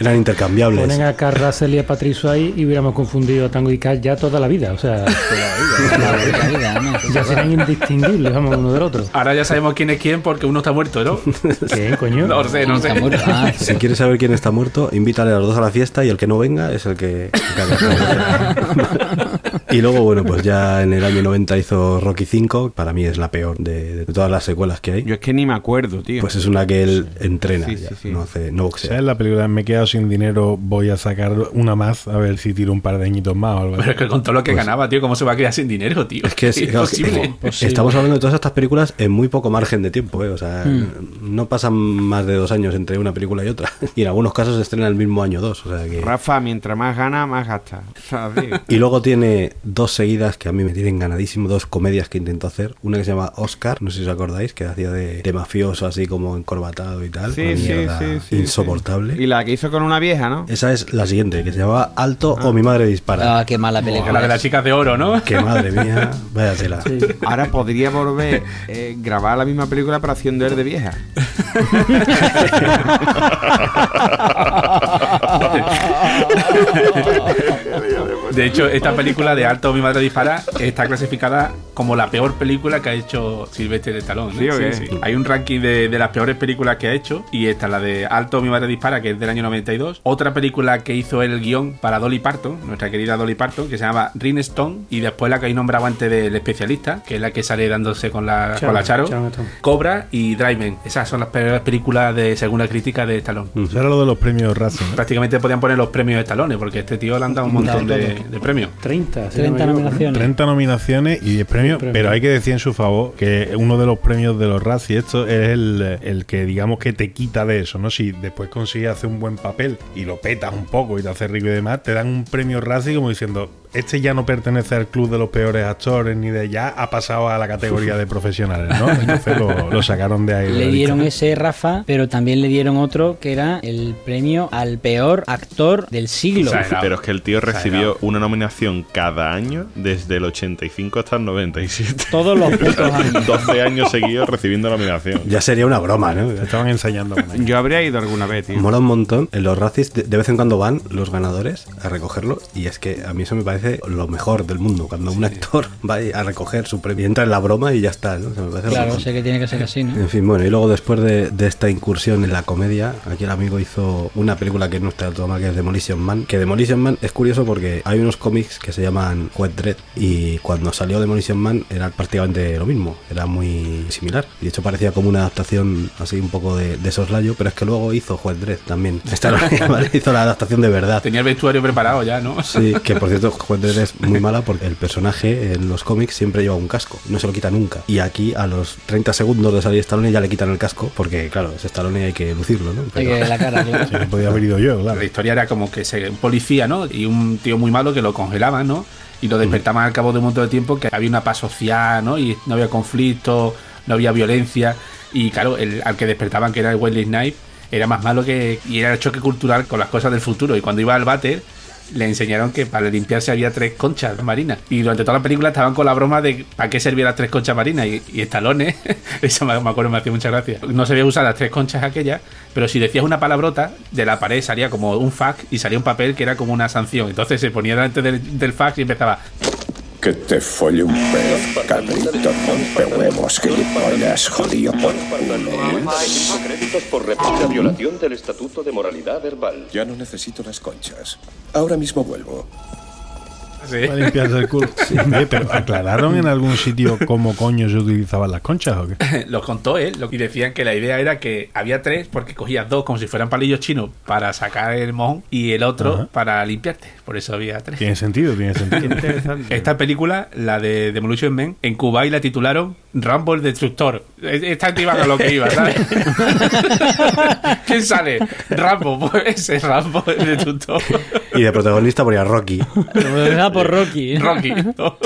eran intercambiables. Ponen a Carl Russell y a Patrick Swayze y hubiéramos confundido a Tango y Cash ya toda la vida. O sea, La vida, ¿no? ya serán indistinguibles, vamos, uno del otro. Ahora ya sabemos quién es quién porque uno está muerto, ¿no? ¿Qué, coño? No sé, no sé. Ah, Si quieres saber quién está muerto, invítale a los a la fiesta y el que no venga es el que... el que y luego, bueno, pues ya en el año 90 hizo Rocky 5, para mí es la peor de, de todas las secuelas que hay. Yo es que ni me acuerdo, tío. Pues es una que él entrena, Sí, ya, sí, sí. no hace, no boxea. ¿Sabes la película? Me he quedado sin dinero, voy a sacar una más a ver si tiro un par de añitos más o algo así. Pero es que con todo lo que ganaba, tío, ¿cómo se va a quedar sin dinero, tío? Es que es, claro, es estamos hablando de todas estas películas en muy poco margen de tiempo, ¿eh? o sea, no pasan más de dos años entre una película y otra. Y en algunos casos se estrena el mismo año dos, o sea que... Rafa, mientras más gana, más gasta. ¿Sabes? Y luego tiene dos seguidas que a mí me tienen ganadísimo, dos comedias que intentó hacer. Una que se llama Oscar, no sé si os acordáis, que hacía de, de mafioso así como encorbatado y tal. Sí, una sí, mierda sí, sí, insoportable. Y la que hizo con una vieja, ¿no? Esa es la siguiente, que se llama Alto o mi madre dispara. Ah, qué mala película. La de las chicas de oro, ¿no? Que madre mía, vaya tela. Ahora podría volver eh, grabar la misma película pero haciendo él de vieja. De hecho, esta película de Alto mi madre dispara está clasificada como la peor película que ha hecho Silvestre de Talón. ¿Sí o qué? Hay un ranking de, de las peores películas que ha hecho y esta la de Alto mi madre dispara, que es del año 92. Otra película que hizo el guion para Dolly Parton, nuestra querida Dolly Parton, que se llama Ring Stone y después la que hay nombrado antes del especialista, que es la que sale dándose con la, con la Charo. Cobra y Driven. Esas son las peores películas de segunda crítica de Stallone. Eso era lo de los premios Razzie. ¿no? Prácticamente podían poner los premios de Stallone, porque este tío le han dado un montón de, de premios. 30, 30 nominaciones. 30 nominaciones y 10 premios, pero hay que decir en su favor que uno de los premios de los Razzie, esto es el, el que digamos que te quita de eso, ¿no? Si después consigues hacer un buen papel y lo petas un poco y te haces rico y demás, te dan un premio Razzie como diciendo, este ya no pertenece al club de los peores actores ni de ya ha pasado a la categoría de profesionales, ¿no? Entonces lo, lo sacaron de ahí. Le dieron ese Rafa, pero también le dieron otro que era el premio al peor actor del siglo. Pero es que el tío recibió una nominación cada año desde el 85 hasta el 97. Todos los putos años. 12 años seguidos recibiendo nominación. Ya sería una broma, ¿no? Estaban ensayando. Yo habría ido alguna vez, tío. Mola un montón. En los de, de vez en cuando van los ganadores a recogerlo y es que a mí eso me parece lo mejor del mundo. Cuando un actor va a recoger su premio, entra en la broma y ya está, ¿no? O sea, me parece lo Claro, sé que tiene que ser así, ¿no? En fin, bueno, y luego después de, de esta incursión en la comedia, aquí el amigo hizo una película que no está todo mal, que es Demolition Man. Que Demolition Man es curioso porque hay unos cómics que se llaman Wet Dread y cuando salió Demolition Man era prácticamente lo mismo, era muy similar. Y de hecho parecía como una adaptación así un poco de, de soslayo, pero es que luego hizo Wet Dread también. Esta hizo la adaptación de verdad. Tenía el vestuario preparado ya, ¿no? Sí, que por cierto, Es muy mala porque el personaje en los cómics siempre lleva un casco, no se lo quita nunca. Y aquí a los 30 segundos de salir Stallone ya le quitan el casco porque, claro, es Stallone y hay que lucirlo, ¿no? Hay que la cara, claro. Sí, podía haber ido yo, claro. La historia era como que se, un policía, ¿no? Y un tío muy malo que lo congelaban, ¿no? Y lo despertaban al cabo de un montón de tiempo, que había una paz social, ¿no? Y no había conflicto, no había violencia. Y claro, el, al que despertaban, que era el Wesley Snipes, era más malo que. Y era el choque cultural con las cosas del futuro. Y cuando iba al váter, le enseñaron que para limpiarse había tres conchas marinas. Y durante toda la película estaban con la broma de para qué servían las tres conchas marinas. Y, Stallone, eso me, acuerdo, me hacía mucha gracia. No sabía usar las tres conchas aquellas, pero si decías una palabrota, de la pared salía como un fax y salía un papel que era como una sanción. Entonces se ponía delante del, fax y empezaba. Que te folle un pez, cabrito, rompehuevos, gilipollas, jodido por culo. Créditos por repetida violación del Estatuto de Moralidad Verbal. Ya no necesito las conchas. Ahora mismo vuelvo. Para limpiarse el culo. Pero ¿aclararon en algún sitio cómo coño se utilizaban las conchas o qué? Lo contó él lo- y decían que la idea era que había tres porque cogías dos como si fueran palillos chinos para sacar el mojón y el otro Ajá. para limpiarte. Por eso había tres. Tiene sentido, tiene sentido. Esta película, la de Demolition Man, en Cuba y la titularon Rambo el Destructor. Esta iba a lo que iba, ¿sabes? ¿Quién sale? Rambo, pues ese Rambo el Destructor. Y de protagonista ponía Rocky. Lo por Rocky. Rocky.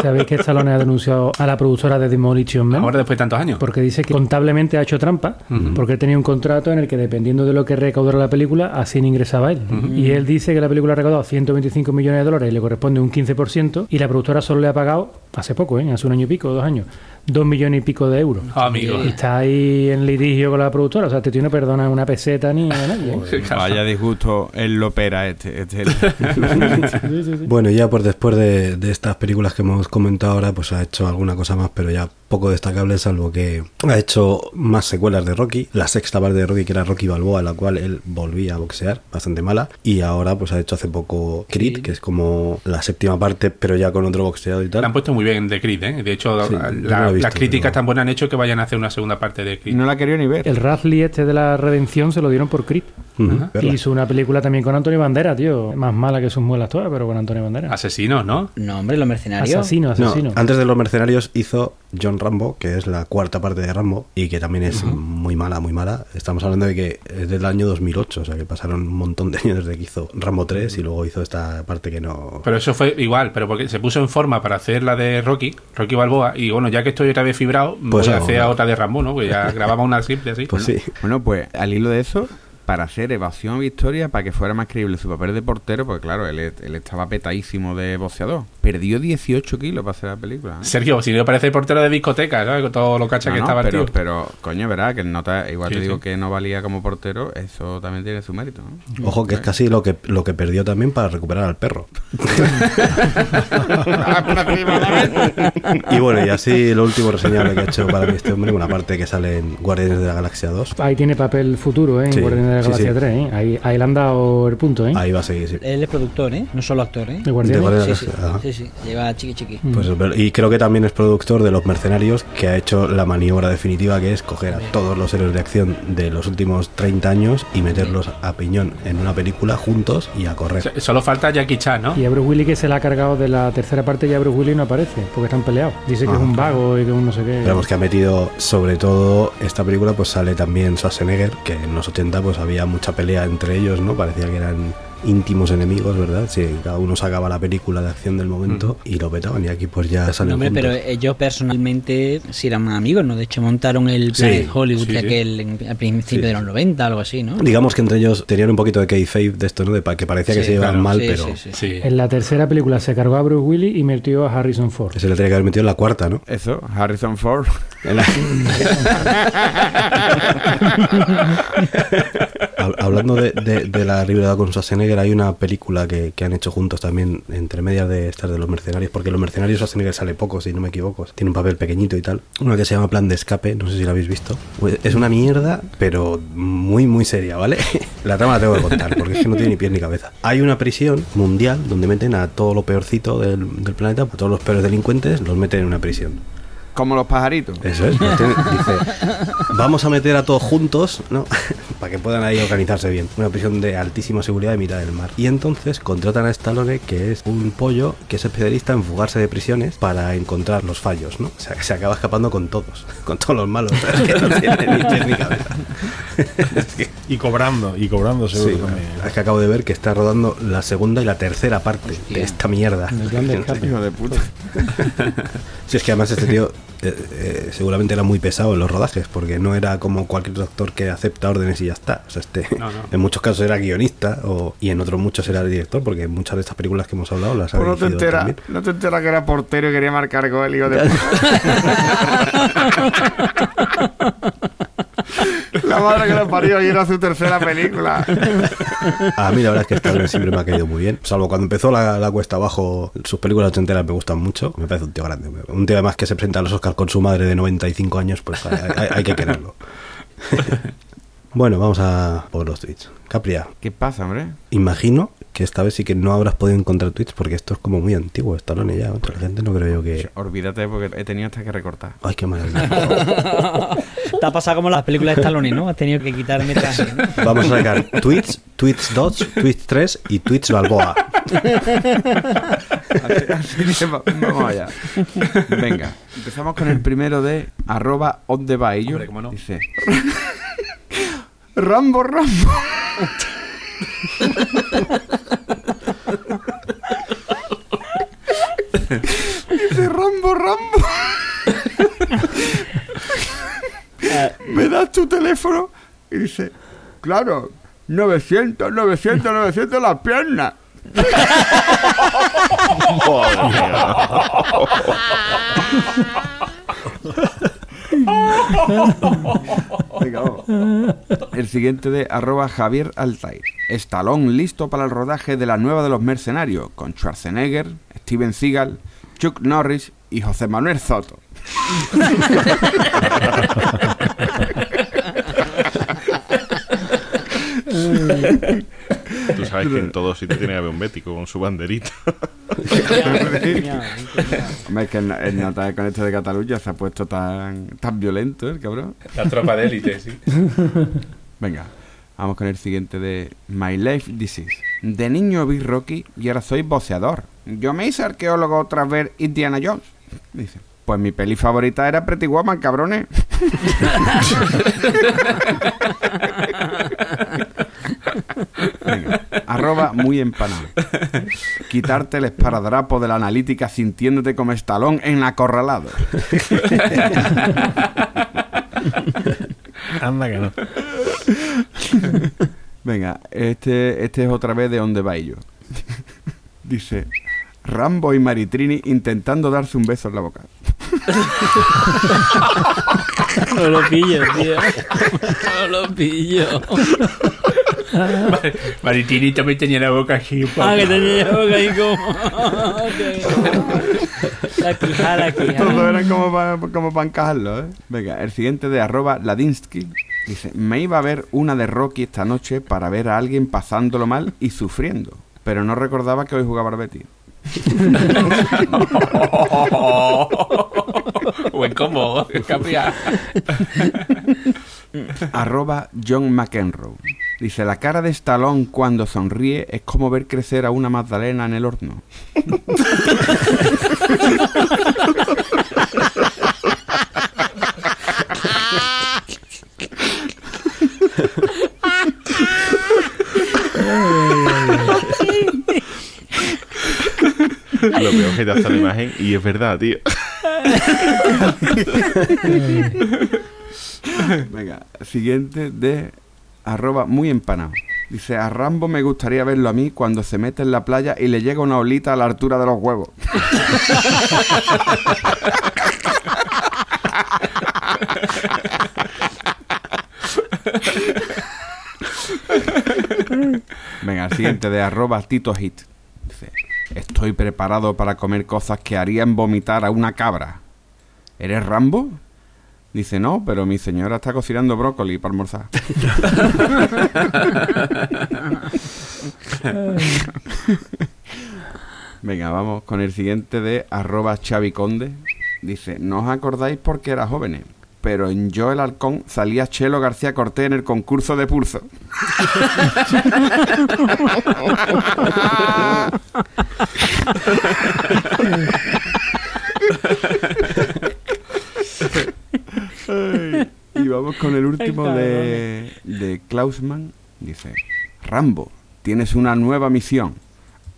¿Sabéis que Stallone ha denunciado a la productora de Demolition Man? Ahora después de tantos años. Porque dice que contablemente ha hecho trampa, porque él tenía un contrato en el que dependiendo de lo que recaudara la película, así ingresaba él. Y él dice que la película ha recaudado 125 millones de dólares y le corresponde un 15%, y la productora solo le ha pagado, hace poco, ¿eh? hace un año y pico, dos años, dos millones y pico de euros. Amigo. Y está ahí en litigio con la productora, o sea, este tío no perdona una peseta ni a nadie. ¿eh? Vaya disgusto el lopera este. este Bueno, ya pues después de, de estas películas que hemos comentado ahora, pues ha hecho alguna cosa más, pero ya poco destacable, salvo que ha hecho más secuelas de Rocky. La sexta parte de Rocky, que era Rocky Balboa, la cual él volvía a boxear, bastante mala. Y ahora pues ha hecho hace poco Creed, que es como la séptima parte, pero ya con otro boxeador y La tal. han puesto muy bien de Creed, ¿eh? De hecho, Sí, la- no visto, las críticas pero- tan buenas han hecho que vayan a hacer una segunda parte de Creed. No la quería ni ver. El Radley este de la redención se lo dieron por Creed. Ujú, verla. Hizo una película también con Antonio Banderas, tío. Más mala que sus muelas todas, pero con Antonio Banderas. Asesinos, ¿no? No, hombre, los mercenarios. Asesino, No, asesino. antes de Los Mercenarios hizo John Rambo, que es la cuarta parte de Rambo, y que también es muy mala, muy mala. Estamos hablando de que es del año 2008, o sea que pasaron un montón de años desde que hizo Rambo 3 y luego hizo esta parte que no... Pero eso fue igual, pero porque se puso en forma para hacer la de Rocky, Rocky Balboa, y bueno, ya que estoy otra vez fibrado, Pues voy a hago, hacer ¿no? otra de Rambo, ¿no? Pues ya grabamos una simple así. Pues sí. Bueno, pues al hilo de eso, para hacer evasión victoria para que fuera más creíble su papel de portero, porque claro, él, él estaba petadísimo de boxeador. Perdió 18 kilos para hacer la película. ¿eh? Sergio, si no parece portero de discoteca, ¿sabes? Con todo lo cacha No, que no, estaba el pero, tío. pero, coño, verá que nota, igual Sí, te digo sí. que no valía como portero, eso también tiene su mérito. ¿no? Ojo que es casi lo que, lo que perdió también para recuperar al perro. y bueno, y así lo último reseñable que ha hecho para mí este hombre, una parte que sale en Guardianes de la Galaxia 2. Ahí tiene papel futuro, ¿eh? En Guardianes de Galaxia sí. 3, ¿eh? Ahí, ahí le han dado el punto, ¿eh? Ahí va a seguir, sí. Él es productor, ¿eh? No solo actor, ¿eh? ¿De Guardianes? Sí, sí, sí, sí. Lleva chiqui chiqui. Pues es ver- y creo que también es productor de Los Mercenarios, que ha hecho la maniobra definitiva que es coger a todos los héroes de acción de los últimos 30 años y meterlos a piñón en una película juntos y a correr. So- Solo falta Jackie Chan, ¿no? Y a Bruce Willis que se la ha cargado de la tercera parte ya Bruce Willis no aparece, porque están peleados. Dice que Ah. es un vago y que un no sé qué. Pero vamos, que ha metido, sobre todo, esta película, pues sale también Schwarzenegger, que en los 80 pues había mucha pelea entre ellos, ¿no? Parecía que eran íntimos enemigos, ¿verdad? Sí, cada uno sacaba la película de acción del momento y lo petaban y aquí pues ya salen No, pero ellos personalmente sí eran amigos, ¿no? De hecho, montaron el Sí, Planet Hollywood sí, sí. aquel en- al principio Sí, de los 90, algo así, ¿no? Digamos que entre ellos tenían un poquito de kayfabe de esto, ¿no? De pa- que parecía que se llevaban claro, mal, sí, pero sí, sí. En la tercera película se cargó a Bruce Willis y metió a Harrison Ford. se le tenía que haber metido en la cuarta, ¿no? Eso, Harrison Ford. En la- Hablando de, la rivalidad con Schwarzenegger, hay una película que, que han hecho juntos también, entre medias de estas de los mercenarios, porque los mercenarios Schwarzenegger sale poco, si no me equivoco. Tiene un papel pequeñito y tal. Una que se llama Plan de Escape, no sé si la habéis visto. Pues Es una mierda, pero muy, muy seria, ¿vale? La trama la tengo que contar, porque es que no tiene ni pies ni cabeza. Hay una prisión mundial donde meten a todo lo peorcito del, del planeta, a todos los peores delincuentes, los meten en una prisión. Como los pajaritos. Eso es. tiene- dice, vamos a meter a todos juntos, ¿no? Para que puedan ahí organizarse bien. Una prisión de altísima seguridad de mitad del mar. Y entonces contratan a Stallone, que es un pollo que es especialista en fugarse de prisiones para encontrar los fallos, ¿no? O sea, que se acaba escapando con todos, con todos los malos. ¿sabes? Que no tienen ni pies ni cabeza. Y cobrando, y cobrando seguro Sí, también. es que acabo de ver que está rodando la segunda y la tercera parte de esta mierda. El plan de escape. Hijo de puta. Si es que además este tío eh, seguramente era muy pesado en los rodajes, porque no era como cualquier actor que acepta órdenes y ya está. O sea, este No, no. en muchos casos era guionista o, y en otros muchos era el director, porque muchas de estas películas que hemos hablado las ha Pues no te dirigido enteras, también. no te enteras que era portero y quería marcar gol, hijo de La madre que lo parió y era su tercera película. A mí la verdad es que Stallone siempre me ha caído muy bien. Salvo cuando empezó la, la cuesta abajo, sus películas ochenteras me gustan mucho. Me parece un tío grande. Un tío además que se presenta a los Oscars con su madre de 95 años, pues hay, hay- hay que quererlo. bueno, vamos a por los tweets. Capria, ¿Qué pasa, hombre? imagino que esta vez sí que no habrás podido encontrar tweets porque esto es como muy antiguo, Stallone ya. Otra gente no creo yo que... Olvídate porque he tenido hasta que recortar. Ay, qué maravilla. Te ha pasado como las películas de Stallone, ¿no? Has tenido que quitar metraje, ¿no? Vamos a sacar tweets, tweets 2, tweets 3 y tweets Balboa. Así- así vamos allá. Venga, empezamos con el primero de arroba on the. Hombre, cómo no. Dice Rambo Rambo. Dice Rambo Rambo. Me das tu teléfono y dice, claro, 900, 900, 900 las piernas. Venga, vamos. El siguiente de arroba Javier Altair. Estalón listo para el rodaje de la nueva de los mercenarios, con Schwarzenegger, Steven Seagal, Chuck Norris y José Manuel Soto. Tú sabes que en todo sitio tiene que haber un bético con su banderita. Hombre, es que el, el nota con este de Cataluña se ha puesto tan, tan violento, el cabrón. La tropa de élite, sí. Venga, vamos con el siguiente de My Life Disease. De niño vi Rocky y ahora soy boxeador. Yo me hice arqueólogo tras ver Indiana Jones. Dice, pues mi peli favorita era Pretty Woman, cabrones. Venga, arroba muy empanado. Quitarte el esparadrapo de la analítica sintiéndote como estalón en acorralado. Anda que no. Venga, este, este es otra vez de donde va yo. Dice, Rambo y Maritrini intentando darse un beso en la boca. No lo pillo, tío. No lo pillo. Maritini también tenía la boca así. Ah, que tenía la boca ahí como. La quijada, la Todos quijada. eran como para como pa encajarlo, ¿eh? Venga, el siguiente de arroba Ladinsky. Dice, me iba a ver una de Rocky esta noche para ver a alguien pasándolo mal y sufriendo. Pero no recordaba que hoy jugaba al Betis. Buen combo. Arroba John McEnroe. Dice, la cara de Stallone cuando sonríe es como ver crecer a una magdalena en el horno. Lo peor que te hace la imagen y es verdad, tío. Venga, siguiente de arroba muy empanado. Dice, a Rambo me gustaría verlo a mí cuando se mete en la playa y le llega una olita a la altura de los huevos. Venga, el siguiente de arroba Tito Hit. Dice, estoy preparado para comer cosas que harían vomitar a una cabra. ¿Eres Rambo? Dice, no, pero mi señora está cocinando brócoli para almorzar. Venga, vamos con el siguiente de arroba Xavi Conde. Dice, no os acordáis porque era jóvenes, pero en Yo el Halcón salía Chelo García Cortés en el concurso de pulso. Ay, y vamos con el último de, de Klausman. Dice, Rambo, tienes una nueva misión.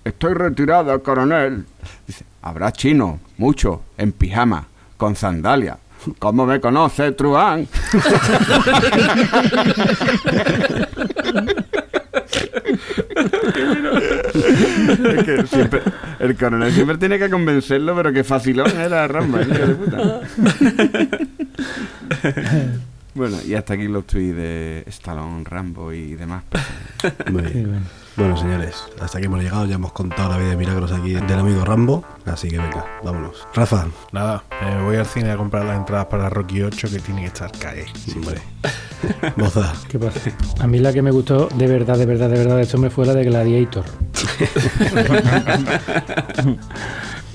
Estoy retirado, coronel. Dice, habrá chino, mucho, en pijama, con sandalia. ¿Cómo me conoce, Truán? Es que él siempre- el coronel siempre tiene que convencerlo, pero que facilón era Rambo, hijo de puta. Bueno, y hasta aquí los tweets de Stallone, Rambo y demás. Muy bien. Bueno, señores, hasta aquí hemos llegado. Ya hemos contado la vida de milagros aquí del amigo Rambo. Así que venga, vámonos. Rafa, Nada, eh, voy al cine a comprar las entradas para Rocky 8 que tiene que estar cae. hombre. Boza. ¿Qué pasa? A mí la que me gustó de verdad, de verdad, de verdad de este hombre fue la de Gladiator.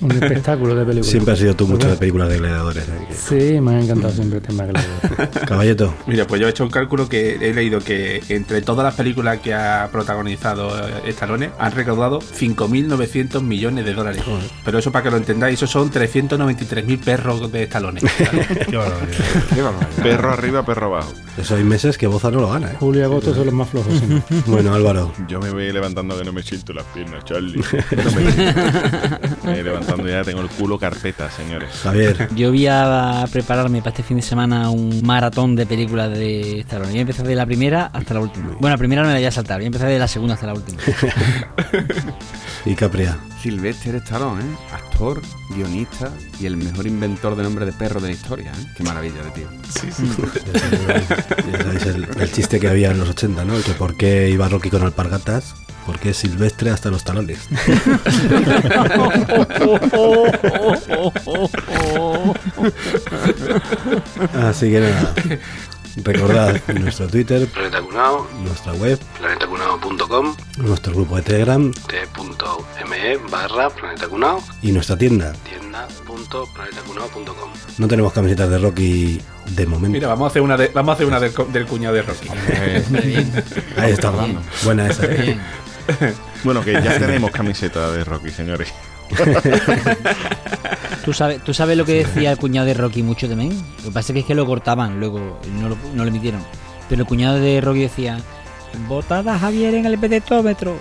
Un espectáculo de película. Siempre has sido tú mucho de películas de gladiadores. ¿eh? Sí, me ha encantado siempre el tema Gladiator. Caballeto. Mira, pues yo he hecho un cálculo que he leído que entre todas las películas que ha protagonizado eh, Stallone han recaudado 5.900 millones de dólares. Pero eso para que lo entendáis, eso son 393.000 perros de Stallone. Qué. Perro arriba, perro abajo. Eso hay meses que Boza no lo gana, ¿eh? Julio y agosto son los más flojos. sí. Bueno, Álvaro. Yo me voy levantando que no me siento las piernas, Charlie. No me, me voy levantando ya, tengo el culo carpeta, señores. Javier. Yo voy a prepararme para este fin de semana un maratón de películas de Stallone. Voy a empezar de la primera hasta la última. Bueno, la primera no me la voy a saltar, voy a empezar de la segunda hasta la última. Y Capria. Sylvester Stallone, ¿eh? Actor, guionista y el mejor inventor de nombre de perro de la historia, ¿eh? Qué maravilla de tío. Ya sabéis el, el chiste que había en los 80, ¿no? El que por qué iba Rocky con alpargatas. Porque es silvestre hasta los talones. Así que nada. Recordad nuestro Twitter, Planeta Cunao, nuestra web, planetacunao.com, nuestro grupo de Telegram t.me barra Planeta Cunao, y nuestra tienda. tienda.planetacunao.com. No tenemos camisetas de Rocky de momento. Mira, vamos a hacer una, de- vamos a hacer una del, cuñado de Rocky. Ahí está. Buena esa. ¿eh? bueno, que ya tenemos camiseta de Rocky, señores. ¿Tú, sabes, ¿Tú sabes lo que decía el cuñado de Rocky mucho también? Lo que pasa es que lo cortaban, luego no lo, no lo emitieron. Pero el cuñado de Rocky decía: Botada Javier en el pedetómetro.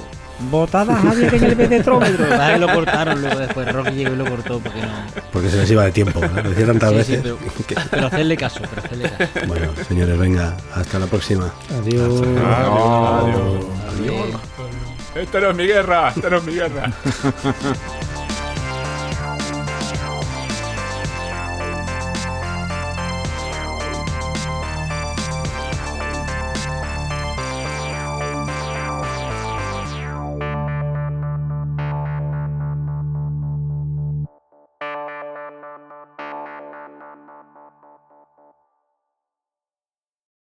Botada Javier en el pedetómetro. lo cortaron luego después. Rocky llegó y lo cortó porque no. Porque se les iba de tiempo. Lo decía tantas sí, veces. Pero, que... hacerle caso, pero hacerle caso. Bueno, señores, venga, hasta la próxima. Adiós. Adiós. Adiós. Esta no es mi guerra, esta no es mi guerra.